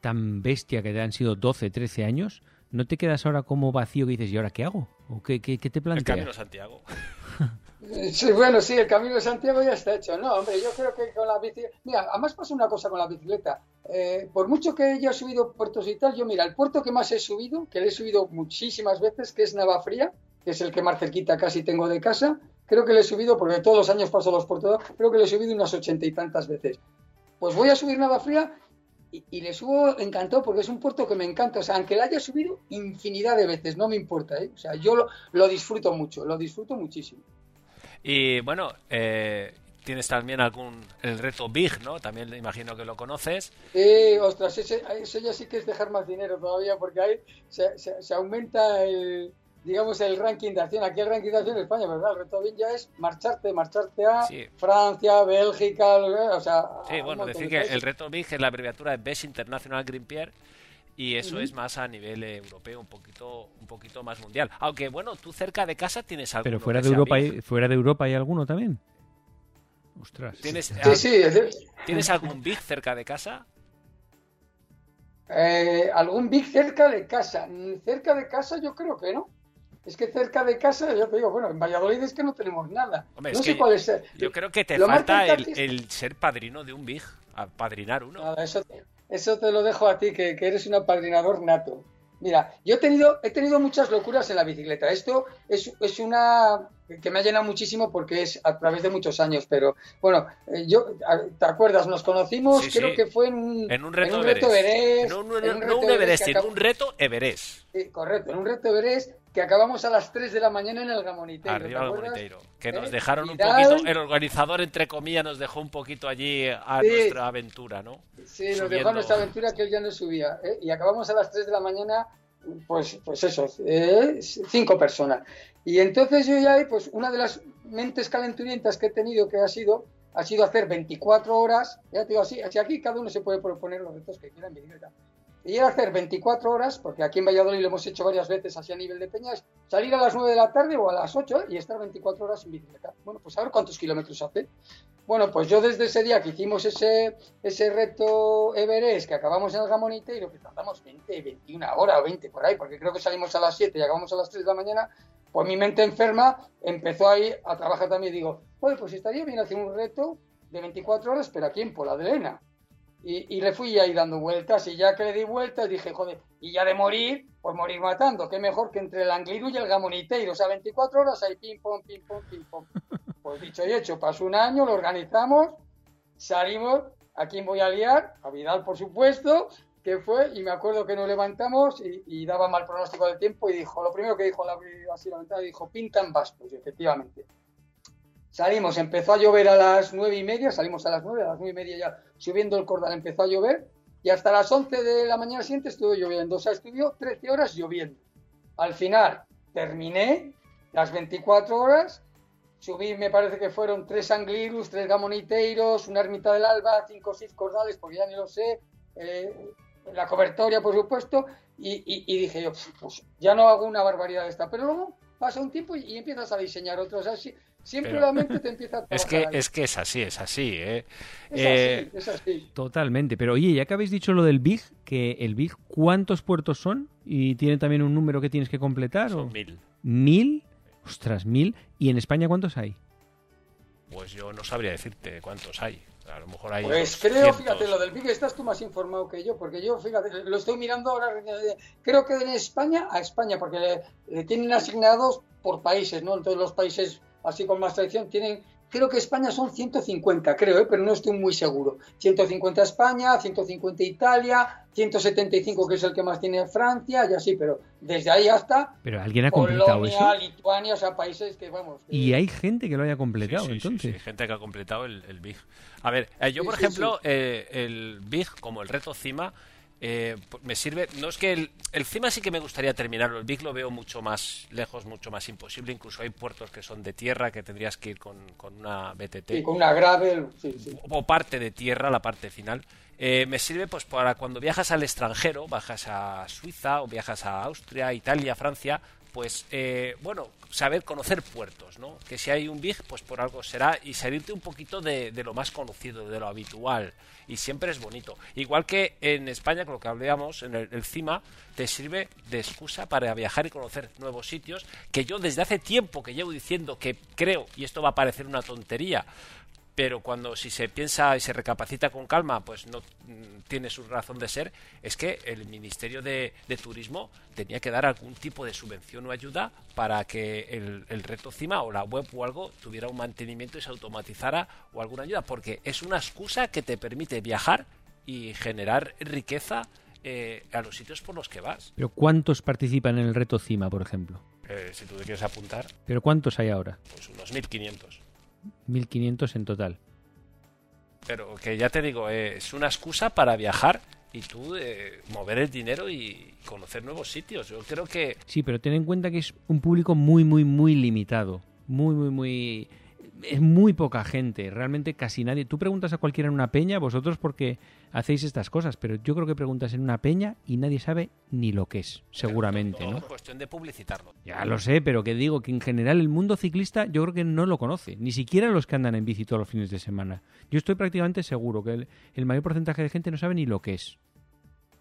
tan bestia que te han sido 12, 13 años, ¿no te quedas ahora como vacío que dices, ¿y ahora qué hago? ¿O qué, qué, te planteas? El camino Santiago. Sí, bueno, sí, el camino de Santiago ya está hecho. No, hombre, yo creo que con la bicicleta. Mira, además pasa una cosa con la bicicleta. Eh, por mucho que haya subido puertos y tal, yo, mira, el puerto que más he subido, que le he subido muchísimas veces, que es Navafría, que es el que más cerquita casi tengo de casa, creo que le he subido, porque todos los años paso los puertos, creo que le he subido unas ochenta y tantas veces. Pues voy a subir Navafría y, y, le subo encantado porque es un puerto que me encanta. O sea, aunque le haya subido infinidad de veces, no me importa. ¿eh? O sea, yo lo disfruto mucho, lo disfruto muchísimo. Y bueno, eh, tienes también algún el reto Big, ¿no? También imagino que lo conoces. Sí, ostras, ese, ya sí que es dejar más dinero todavía porque ahí se, se, aumenta el digamos el ranking de acción. Aquí el ranking de acción en España, ¿verdad? El reto Big ya es marcharte, marcharte a Francia, Bélgica, o sea... Sí, bueno, decir que el reto Big es la abreviatura de Best International Green Pierre y eso es más a nivel europeo, un poquito, un poquito más mundial. Aunque bueno, tú cerca de casa tienes algo. Pero fuera de Europa, hay, fuera de Europa hay alguno también. Ostras. ¿Tienes, sí, sí, ¿Tienes algún big cerca de casa? Eh, ¿Algún big cerca de casa? Cerca de casa yo creo que no. Es que cerca de casa, yo te digo, bueno, en Valladolid es que no tenemos nada. no sé cuál es. Yo creo que te falta el, ser padrino de un big, padrinar uno. Nada, eso, eso te lo dejo a ti, que, eres un apadrinador nato. Mira, yo he tenido, he tenido muchas locuras en la bicicleta. Esto es, es, una que me ha llenado muchísimo porque es a través de muchos años. Pero bueno, eh, yo, ¿te acuerdas? Nos conocimos, creo que fue en un, en un reto, en un reto Everest. No, un Everest, en un reto Everest. Sí, correcto, en un reto Everest que acabamos a las 3 de la mañana en el Gamoniteiro. Arriba del Gamoniteiro. Que nos ¿Eh? dejaron un poquito, el organizador, entre comillas, nos dejó un poquito allí a nuestra aventura, ¿no? Sí, nos dejó a nuestra aventura que él ya no subía. ¿eh? Y acabamos a las 3 de la mañana, pues, pues eso, ¿eh? cinco personas. Y entonces yo ya, pues una de las mentes calenturientas que he tenido que ha sido ha sido hacer 24 horas, ya te digo así, así aquí cada uno se puede proponer los retos que quiera en y era hacer 24 horas, porque aquí en Valladolid lo hemos hecho varias veces así a nivel de peñas, salir a las 9 de la tarde o a las 8 y estar 24 horas en bicicleta. Bueno, pues a ver cuántos kilómetros hace. Bueno, pues yo desde ese día que hicimos ese, ese reto Everest, que acabamos en el Gamonite, y lo que tardamos 20, 21 horas o 20 por ahí, porque creo que salimos a las 7 y acabamos a las 3 de la mañana, pues mi mente enferma empezó ahí a trabajar también digo, oye, pues estaría bien hacer un reto de 24 horas, pero aquí en Pola de Lena y, le fui ahí dando vueltas y ya que le di vueltas dije, joder, y ya de morir, pues morir matando, qué mejor que entre el Angliru y el Gamoniteiro, o sea, 24 horas ahí pim, pom, pim, pom, pim, pom. (laughs) Pues dicho y hecho, pasó un año, lo organizamos, salimos, ¿a quién voy a liar? A Vidal, por supuesto, que fue, y me acuerdo que nos levantamos y, daba mal pronóstico del tiempo y dijo, lo primero que dijo la así la ventana, dijo, pintan bastos, y efectivamente. Salimos, empezó a llover a las nueve y media, salimos a las nueve, a las nueve y media ya subiendo el cordal empezó a llover y hasta las once de la mañana siguiente estuvo lloviendo. O sea, estuvo 13 horas lloviendo. Al final terminé las 24 horas, subí, me parece que fueron tres anglirus, tres gamoniteiros, una ermita del alba, cinco o seis cordales, porque ya ni lo sé, eh, la cobertoria, por supuesto, y, y, dije yo, pues ya no hago una barbaridad esta. Pero luego pasa un tiempo y, empiezas a diseñar otros. Así, siempre la mente te empieza a (laughs) es que Es que es así, es así, ¿eh? Es, eh, es así. Totalmente. Pero oye, ya que habéis dicho lo del Big, que el Big, ¿cuántos puertos son? ¿Y tiene también un número que tienes que completar? Son mil. ¿Mil? Ostras, mil. ¿Y en España cuántos hay? Pues yo no sabría decirte cuántos hay. A lo mejor hay. Pues creo, fíjate, lo del Big estás tú más informado que yo, porque yo, fíjate, lo estoy mirando ahora. Creo que en España, a España, porque le, tienen asignados por países, ¿no? Entonces los países así con más tradición tienen creo que España son 150, creo, ¿eh? pero no estoy muy seguro. 150 España, 150 Italia, 175 que es el que más tiene Francia, y así, pero desde ahí hasta pero alguien ha completado Polonia, Lituania, o sea, países que vamos. Y hay gente que lo haya completado, entonces. Sí, gente que ha completado el, Big. A ver, eh, yo por ejemplo, eh, el Big como el reto CIMA eh, me sirve. No es que el, el, CIMA sí que me gustaría terminarlo. El Big lo veo mucho más lejos, mucho más imposible. Incluso hay puertos que son de tierra que tendrías que ir con, una BTT. Con una gravel. O, parte de tierra, la parte final. Eh, me sirve pues para cuando viajas al extranjero, bajas a Suiza o viajas a Austria, Italia, Francia, pues eh, bueno, saber conocer puertos, ¿no? Que si hay un big, pues por algo será y salirte un poquito de, lo más conocido, de lo habitual. Y siempre es bonito. Igual que en España, con lo que hablábamos, en el, CIMA, te sirve de excusa para viajar y conocer nuevos sitios, que yo desde hace tiempo que llevo diciendo que creo, y esto va a parecer una tontería, pero cuando si se piensa y se recapacita con calma, pues no mm, tiene su razón de ser, es que el Ministerio de, Turismo tenía que dar algún tipo de subvención o ayuda para que el, reto CIMA o la web o algo tuviera un mantenimiento y se automatizara o alguna ayuda, porque es una excusa que te permite viajar y generar riqueza eh, a los sitios por los que vas. ¿Pero cuántos participan en el reto CIMA, por ejemplo? Eh, si tú te quieres apuntar. ¿Pero cuántos hay ahora? Pues unos 1.500. 1.500 en total. Pero que ya te digo, eh, es una excusa para viajar y tú eh, mover el dinero y conocer nuevos sitios. Yo creo que... Sí, pero ten en cuenta que es un público muy, muy, muy limitado. Muy, muy, muy es muy poca gente, realmente casi nadie. Tú preguntas a cualquiera en una peña, vosotros porque hacéis estas cosas, pero yo creo que preguntas en una peña y nadie sabe ni lo que es, seguramente, ¿no? Es cuestión de publicitarlo. Ya lo sé, pero que digo que en general el mundo ciclista yo creo que no lo conoce, ni siquiera los que andan en bici todos los fines de semana. Yo estoy prácticamente seguro que el, mayor porcentaje de gente no sabe ni lo que es.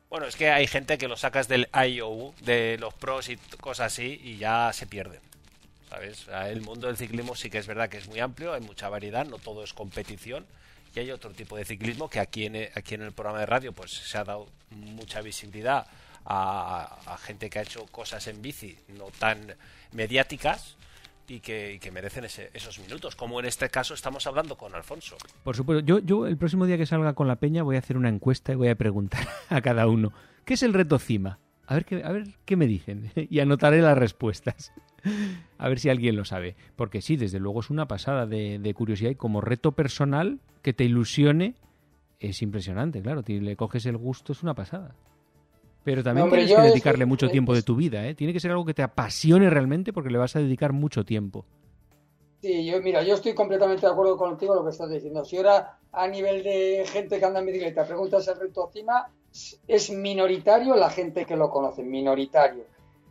Bueno, es que hay gente que lo sacas del IOU, de los pros y cosas así, y ya se pierden. ¿sabes? el mundo del ciclismo sí que es verdad que es muy amplio, hay mucha variedad, no todo es competición y hay otro tipo de ciclismo que aquí en, aquí en el programa de radio pues se ha dado mucha visibilidad a, gente que ha hecho cosas en bici no tan mediáticas y que, merecen esos minutos, como en este caso estamos hablando con Alfonso. Por supuesto, yo, yo el próximo día que salga con la peña voy a hacer una encuesta y voy a preguntar (laughs) a cada uno, ¿qué es el reto CIMA? A ver qué, a ver qué me dicen (laughs) y anotaré las respuestas. (laughs) A ver si alguien lo sabe. Porque sí, desde luego es una pasada de, curiosidad y como reto personal que te ilusione es impresionante, claro. Si le coges el gusto es una pasada. Pero también tienes que dedicarle mucho tiempo de tu vida, ¿eh? Tiene que ser algo que te apasione realmente porque le vas a dedicar mucho tiempo. Sí, yo, mira, yo estoy completamente de acuerdo contigo lo que estás diciendo. Si ahora a nivel de gente que anda en bicicleta preguntas el reto CIMA, es minoritario la gente que lo conoce, minoritario.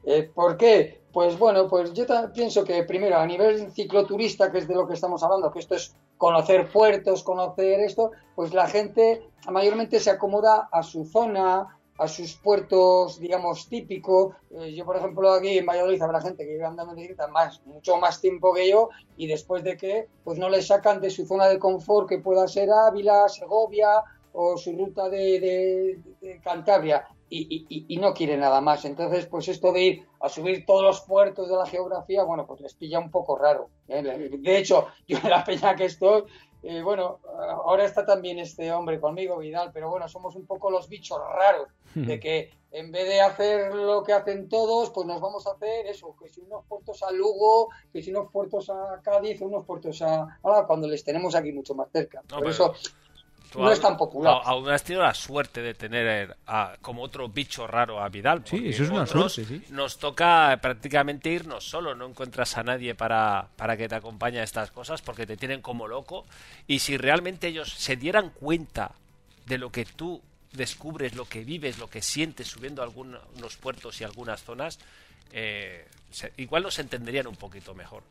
Eh, ¿Por qué? Pues bueno, pues yo pienso que primero a nivel cicloturista, que es de lo que estamos hablando, que esto es conocer puertos, conocer esto, pues la gente mayormente se acomoda a su zona, a sus puertos, digamos, típicos. Eh, yo, por ejemplo, aquí en Valladolid habrá gente que lleva andando en bicicleta más, mucho más tiempo que yo y después de que pues no le sacan de su zona de confort que pueda ser Ávila, Segovia o su ruta de Cantabria y, no quiere nada más. Entonces, pues esto de ir a subir todos los puertos de la geografía, bueno, pues les pilla un poco raro. ¿eh? De hecho, (laughs) yo en la peña que estoy, eh, bueno, ahora está también este hombre conmigo, Vidal, pero bueno, somos un poco los bichos raros, de que en vez de hacer lo que hacen todos, pues nos vamos a hacer eso, que si unos puertos a Lugo, que si unos puertos a Cádiz, unos puertos a... Ahora, cuando les tenemos aquí mucho más cerca. Por eso no es tan popular. Aún has tenido la suerte de tener como otro bicho raro a Vidal. Sí, eso es una suerte, sí. Nos toca prácticamente irnos solo, no encuentras a nadie para, para que te acompañe a estas cosas porque te tienen como loco. Y si realmente ellos se dieran cuenta de lo que tú descubres, lo que vives, lo que sientes subiendo algunos puertos y algunas zonas, eh, igual nos entenderían un poquito mejor.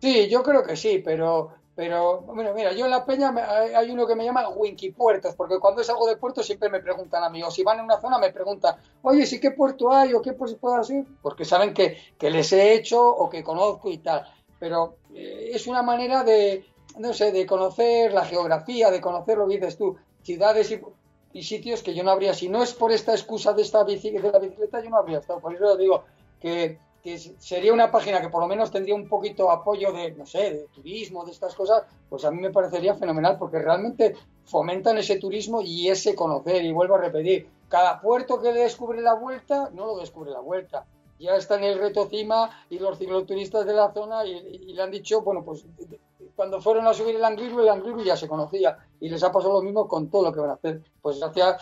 Sí, yo creo que sí, pero, pero bueno, mira, yo en la peña hay uno que me llama Winky Puertos, porque cuando es algo de puerto siempre me preguntan a mí, o si van en una zona me preguntan, oye, ¿sí qué puerto hay o qué pues puedo hacer? Porque saben que, que, les he hecho o que conozco y tal. Pero eh, es una manera de, no sé, de conocer la geografía, de conocer lo dices tú, ciudades y, y sitios que yo no habría, si no es por esta excusa de esta bici, de la bicicleta, yo no habría estado. Por eso digo que sería una página que por lo menos tendría un poquito apoyo de, no sé, de turismo, de estas cosas, pues a mí me parecería fenomenal porque realmente fomentan ese turismo y ese conocer. Y vuelvo a repetir, cada puerto que descubre la vuelta, no lo descubre la vuelta. Ya está en el reto cima y los cicloturistas de la zona y, le han dicho, bueno, pues cuando fueron a subir el Angliru, el Angliru ya se conocía y les ha pasado lo mismo con todo lo que van a hacer. Pues gracias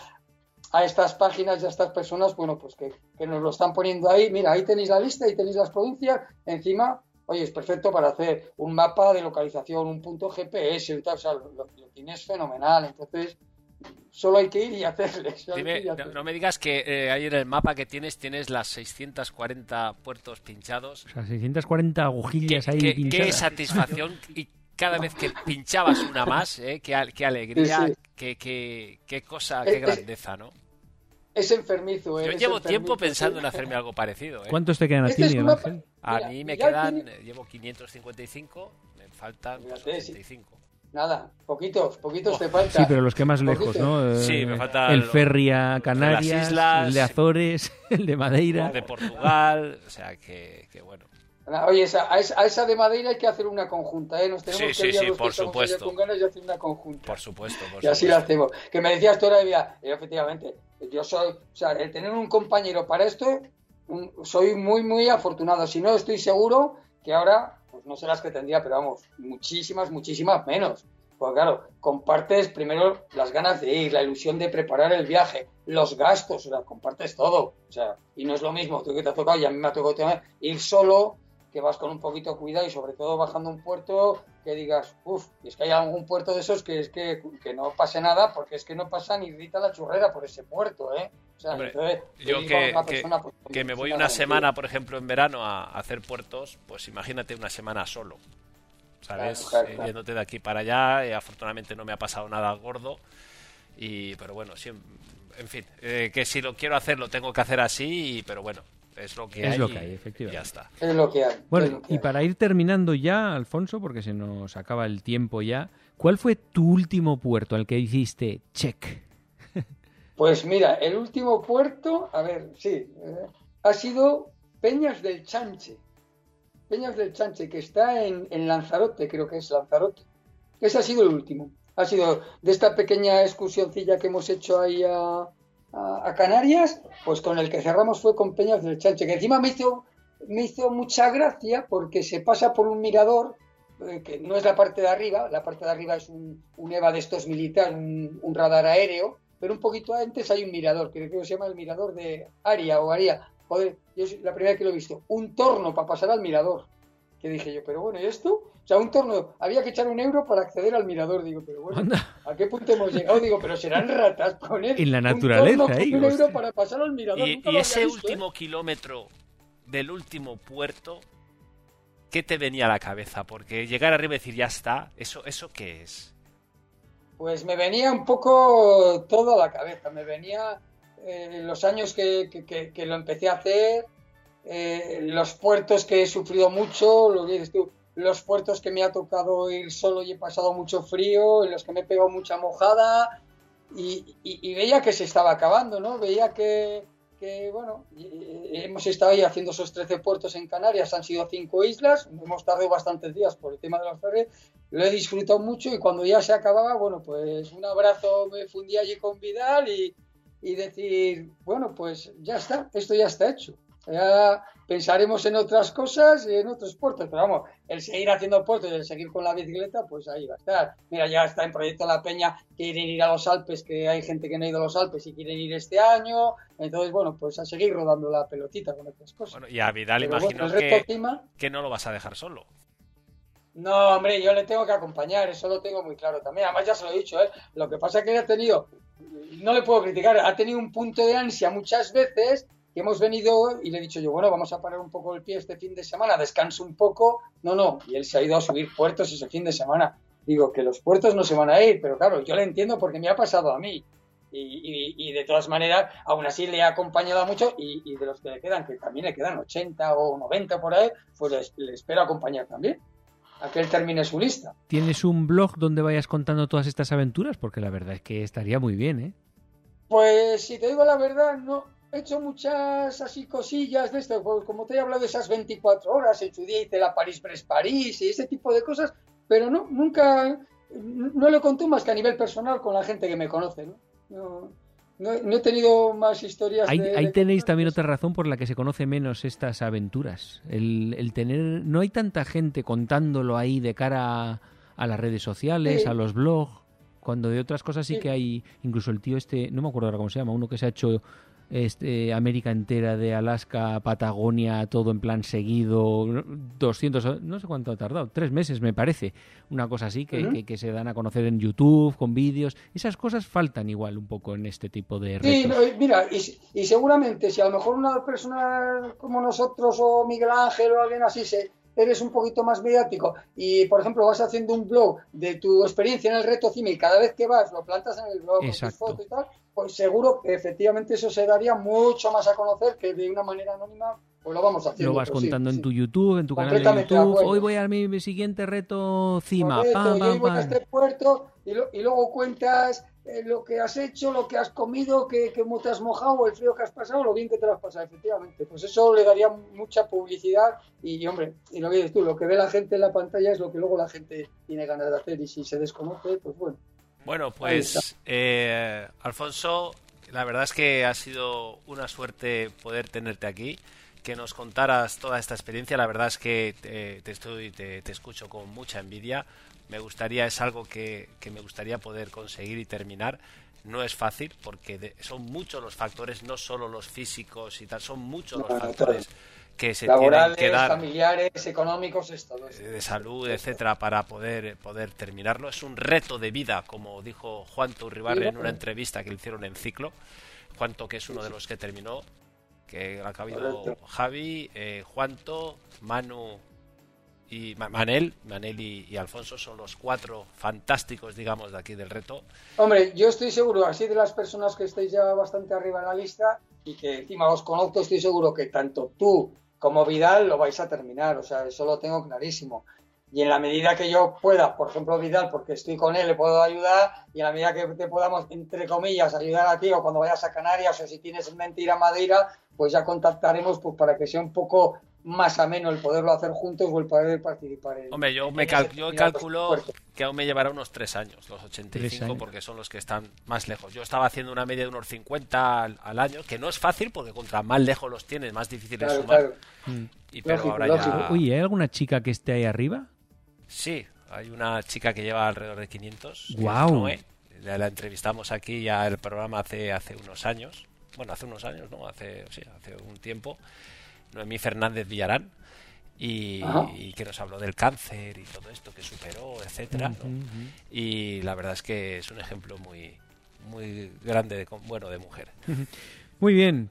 a estas páginas y a estas personas, bueno, pues que, nos lo están poniendo ahí. Mira, ahí tenéis la lista, ahí tenéis las provincias. Encima, oye, es perfecto para hacer un mapa de localización, un punto GPS y tal. O sea, lo, tienes fenomenal. Entonces, solo hay que ir y hacerles. No, me digas que eh, ahí en el mapa que tienes tienes las 640 puertos pinchados. O sea, 640 agujillas ahí pinchadas. Qué satisfacción y cada vez que pinchabas una más, ¿eh? qué, alegría, Qué, qué, cosa, qué grandeza, ¿no? Es enfermizo, ¿eh? Yo llevo tiempo pensando en hacerme algo parecido. ¿eh? ¿Cuántos te quedan a ti, este Miguel Ángel? A mí me quedan, llevo 555, me faltan 85. Nada, poquitos, poquitos te faltan. Sí, pero los que más lejos, ¿no? Sí, me falta el ferry a Canarias, el de Azores, (laughs) el de Madeira. El de Portugal, o sea que, que bueno. Oye, a, esa, de Madeira hay que hacer una conjunta, ¿eh? Nos tenemos que ir a los por supuesto. con ganas y hacer una conjunta. Por supuesto, por Y así la hacemos. Que me decías tú ahora, efectivamente, yo soy, o sea, el tener un compañero para esto, soy muy, muy afortunado. Si no, estoy seguro que ahora, pues no sé las que tendría, pero vamos, muchísimas, muchísimas menos. Pues claro, compartes primero las ganas de ir, la ilusión de preparar el viaje, los gastos, o sea, compartes todo. O sea, y no es lo mismo, tú que te ha tocado y a mí me ha tocado ir solo que vas con un poquito de cuidado y sobre todo bajando un puerto que digas, uff, es que hay algún puerto de esos que es que, no pase nada porque es que no pasa ni grita la churrera por ese puerto, ¿eh? O sea, entonces, yo que, pues, me voy una semana, por ejemplo, en verano a, hacer puertos, pues imagínate una semana solo. ¿Sabes? Eh, yéndote de aquí para allá, y afortunadamente no me ha pasado nada gordo. Y, pero bueno, en fin, eh, que si lo quiero hacer lo tengo que hacer así, pero bueno, es lo que es hay. lo que hay, efectivamente. Ya está. Es lo que hay. Bueno, y para ir terminando ya, Alfonso, porque se nos acaba el tiempo ya, ¿cuál fue tu último puerto al que hiciste check? (laughs) Pues mira, el último puerto, a ver, sí, eh, ha sido Peñas del Chanche. Peñas del Chanche, que está en, en Lanzarote, creo que es Lanzarote. Ese ha sido el último. Ha sido de esta pequeña excursioncilla que hemos hecho ahí a, a, Canarias, pues con el que cerramos fue con Peñas del Chanche, que encima me hizo, me hizo mucha gracia porque se pasa por un mirador, eh, que no es la parte de arriba, la parte de arriba es un, EVA de estos militares, un, radar aéreo, pero un poquito antes hay un mirador, que creo que se llama el mirador de Aria o Aria. Joder, yo es la primera vez que lo he visto. Un torno para pasar al mirador. Que dije yo, pero bueno, ¿y esto? O sea, un torno, había que echar un euro para acceder al mirador. Digo, pero bueno, ¿a qué punto hemos llegado? Digo, pero serán ratas poner en la naturaleza, un, ahí, un euro para pasar al mirador. Y, ese ¿eh? último kilómetro del último puerto, ¿qué te venía a la cabeza? Porque llegar arriba y decir, ya está, ¿eso, eso qué es? Pues me venía un poco todo a la cabeza. Me venía eh, los años que, que, lo empecé a hacer, eh, los puertos que he sufrido mucho, lo que dices tú, los puertos que me ha tocado ir solo y he pasado mucho frío, en los que me he pegado mucha mojada y, veía que se estaba acabando, ¿no? Veía que, bueno, hemos estado ahí haciendo esos 13 puertos en Canarias, han sido cinco islas, hemos tardado bastantes días por el tema de los ferries, lo he disfrutado mucho y cuando ya se acababa, bueno, pues un abrazo me fundí allí con Vidal y, y decir, bueno, pues ya está, esto ya está hecho. Ya pensaremos en otras cosas y en otros puertos, pero vamos, el seguir haciendo puertos y el seguir con la bicicleta, pues ahí va a estar. Mira, ya está en proyecto La Peña, quieren ir a los Alpes, que hay gente que no ha ido a los Alpes y quieren ir este año, entonces, bueno, pues a seguir rodando la pelotita con otras cosas. Bueno, y a Vidal imagino que, que no lo vas a dejar solo. No, hombre, yo le tengo que acompañar, eso lo tengo muy claro también. Además, ya se lo he dicho, ¿eh? Lo que pasa es que él ha tenido, no le puedo criticar, ha tenido un punto de ansia muchas veces que hemos venido y le he dicho yo, bueno, vamos a parar un poco el pie este fin de semana, descanso un poco. No, no, y él se ha ido a subir puertos ese fin de semana. Digo que los puertos no se van a ir, pero claro, yo le entiendo porque me ha pasado a mí. Y, de todas maneras, aún así le ha acompañado mucho y, de los que le quedan, que también le quedan 80 o 90 por ahí, pues le espero acompañar también a que él termine su lista. ¿Tienes un blog donde vayas contando todas estas aventuras? Porque la verdad es que estaría muy bien, ¿eh? Pues si te digo la verdad, no, he hecho muchas así cosillas de esto, pues, como te he hablado de esas 24 horas, en su día hice la París-Brest-París y ese tipo de cosas, pero no, nunca, no lo conté más que a nivel personal con la gente que me conoce, ¿no? no no, he tenido más historias. Ahí, tenéis también otra razón por la que se conoce menos estas aventuras. El, tener. No hay tanta gente contándolo ahí de cara a, las redes sociales, a los blogs. Cuando de otras cosas sí, que hay. Incluso el tío este. No me acuerdo ahora cómo se llama. Uno que se ha hecho este, América entera, de Alaska a Patagonia, todo en plan seguido, 200, no sé cuánto ha tardado, tres meses me parece, una cosa así que, que, se dan a conocer en YouTube, con vídeos, esas cosas faltan igual un poco en este tipo de retos. Sí, mira, y, y, seguramente si a lo mejor una persona como nosotros o Miguel Ángel o alguien así se eres un poquito más mediático y, por ejemplo, vas haciendo un blog de tu experiencia en el reto CIME y cada vez que vas lo plantas en el blog con tus fotos y tal, pues seguro que efectivamente eso se daría mucho más a conocer que de una manera anónima pues lo vamos haciendo. Lo vas contando en tu YouTube, en tu canal de YouTube. Hoy voy a mi, siguiente reto CIMA. voy a este puerto y, y luego cuentas eh, lo que has hecho, lo que has comido, que, cómo te has mojado, el frío que has pasado, lo bien que te lo has pasado, efectivamente. Pues eso le daría mucha publicidad y, hombre, y lo que dices tú, lo que ve la gente en la pantalla es lo que luego la gente tiene ganas de hacer y si se desconoce, pues bueno. Bueno, pues eh, Alfonso, la verdad es que ha sido una suerte poder tenerte aquí que nos contaras toda esta experiencia. La verdad es que te, estoy, te, te, escucho con mucha envidia me gustaría, es algo que, me gustaría poder conseguir y terminar. No es fácil porque son muchos los factores, no solo los físicos y tal, son muchos los factores que se tienen que dar familiares, económicos, esto, de salud, etcétera, para poder poder terminarlo. Es un reto de vida, como dijo Juan Turribarre en una entrevista que le hicieron en ciclo. Juanto, que es uno de los que terminó, que ha habido Javi, eh, Juanto, Manu y Manel, Manel y, Alfonso son los cuatro fantásticos, digamos, de aquí del reto. Hombre, yo estoy seguro, así de las personas que estáis ya bastante arriba en la lista y que encima os conozco, estoy seguro que tanto tú como Vidal lo vais a terminar, o sea, eso lo tengo clarísimo. Y en la medida que yo pueda, por ejemplo, Vidal, porque estoy con él, le puedo ayudar, y en la medida que te podamos, entre comillas, ayudar a ti, o cuando vayas a Canarias, o si tienes en mente ir a Madeira, pues ya contactaremos pues, para que sea un poco más ameno el poderlo hacer juntos o el poder participar. En, Hombre, yo, me yo calculo que aún me llevará unos tres años, los 85, porque son los que están más lejos. Yo estaba haciendo una media de unos 50 al, año, que no es fácil, porque contra más lejos los tienes, más difícil es sumar. Mm. Y, pero ahora ya... Oye, ¿hay alguna chica que esté ahí arriba? Sí, hay una chica que lleva alrededor de 500. ¡Wow! La, entrevistamos aquí ya el programa hace, hace unos años. Bueno, hace unos años, ¿no? Hace, sí, hace un tiempo Noemí Fernández Villarán, y, que nos habló del cáncer y todo esto que superó, etcétera. Y la verdad es que es un ejemplo muy, muy grande, de, bueno, de mujer. Muy bien.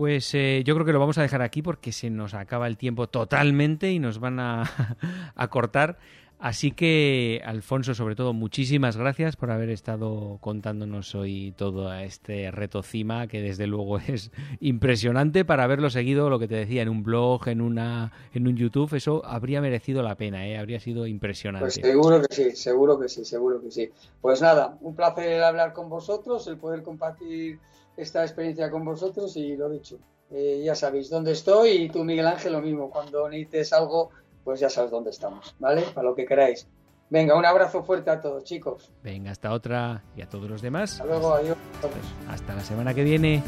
Pues eh, yo creo que lo vamos a dejar aquí porque se nos acaba el tiempo totalmente y nos van a, (laughs) cortar. Así que, Alfonso, sobre todo, muchísimas gracias por haber estado contándonos hoy todo este reto CIMA, que desde luego (laughs) es impresionante para haberlo seguido, lo que te decía, en un blog, en una en un YouTube, eso habría merecido la pena, ¿eh? habría sido impresionante. Pues seguro que sí, seguro que sí, seguro que sí. Pues nada, un placer hablar con vosotros, el poder compartir esta experiencia con vosotros y lo dicho, eh, ya sabéis dónde estoy y tú, Miguel Ángel, lo mismo, cuando necesites algo pues ya sabes dónde estamos, ¿vale? Para lo que queráis. Venga, un abrazo fuerte a todos, chicos. Venga, hasta otra y a todos los demás. Hasta luego, adiós. Hasta la semana que viene.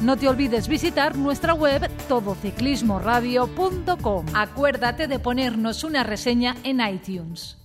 No te olvides visitar nuestra web todociclismoradio.com. Acuérdate de ponernos una reseña en iTunes.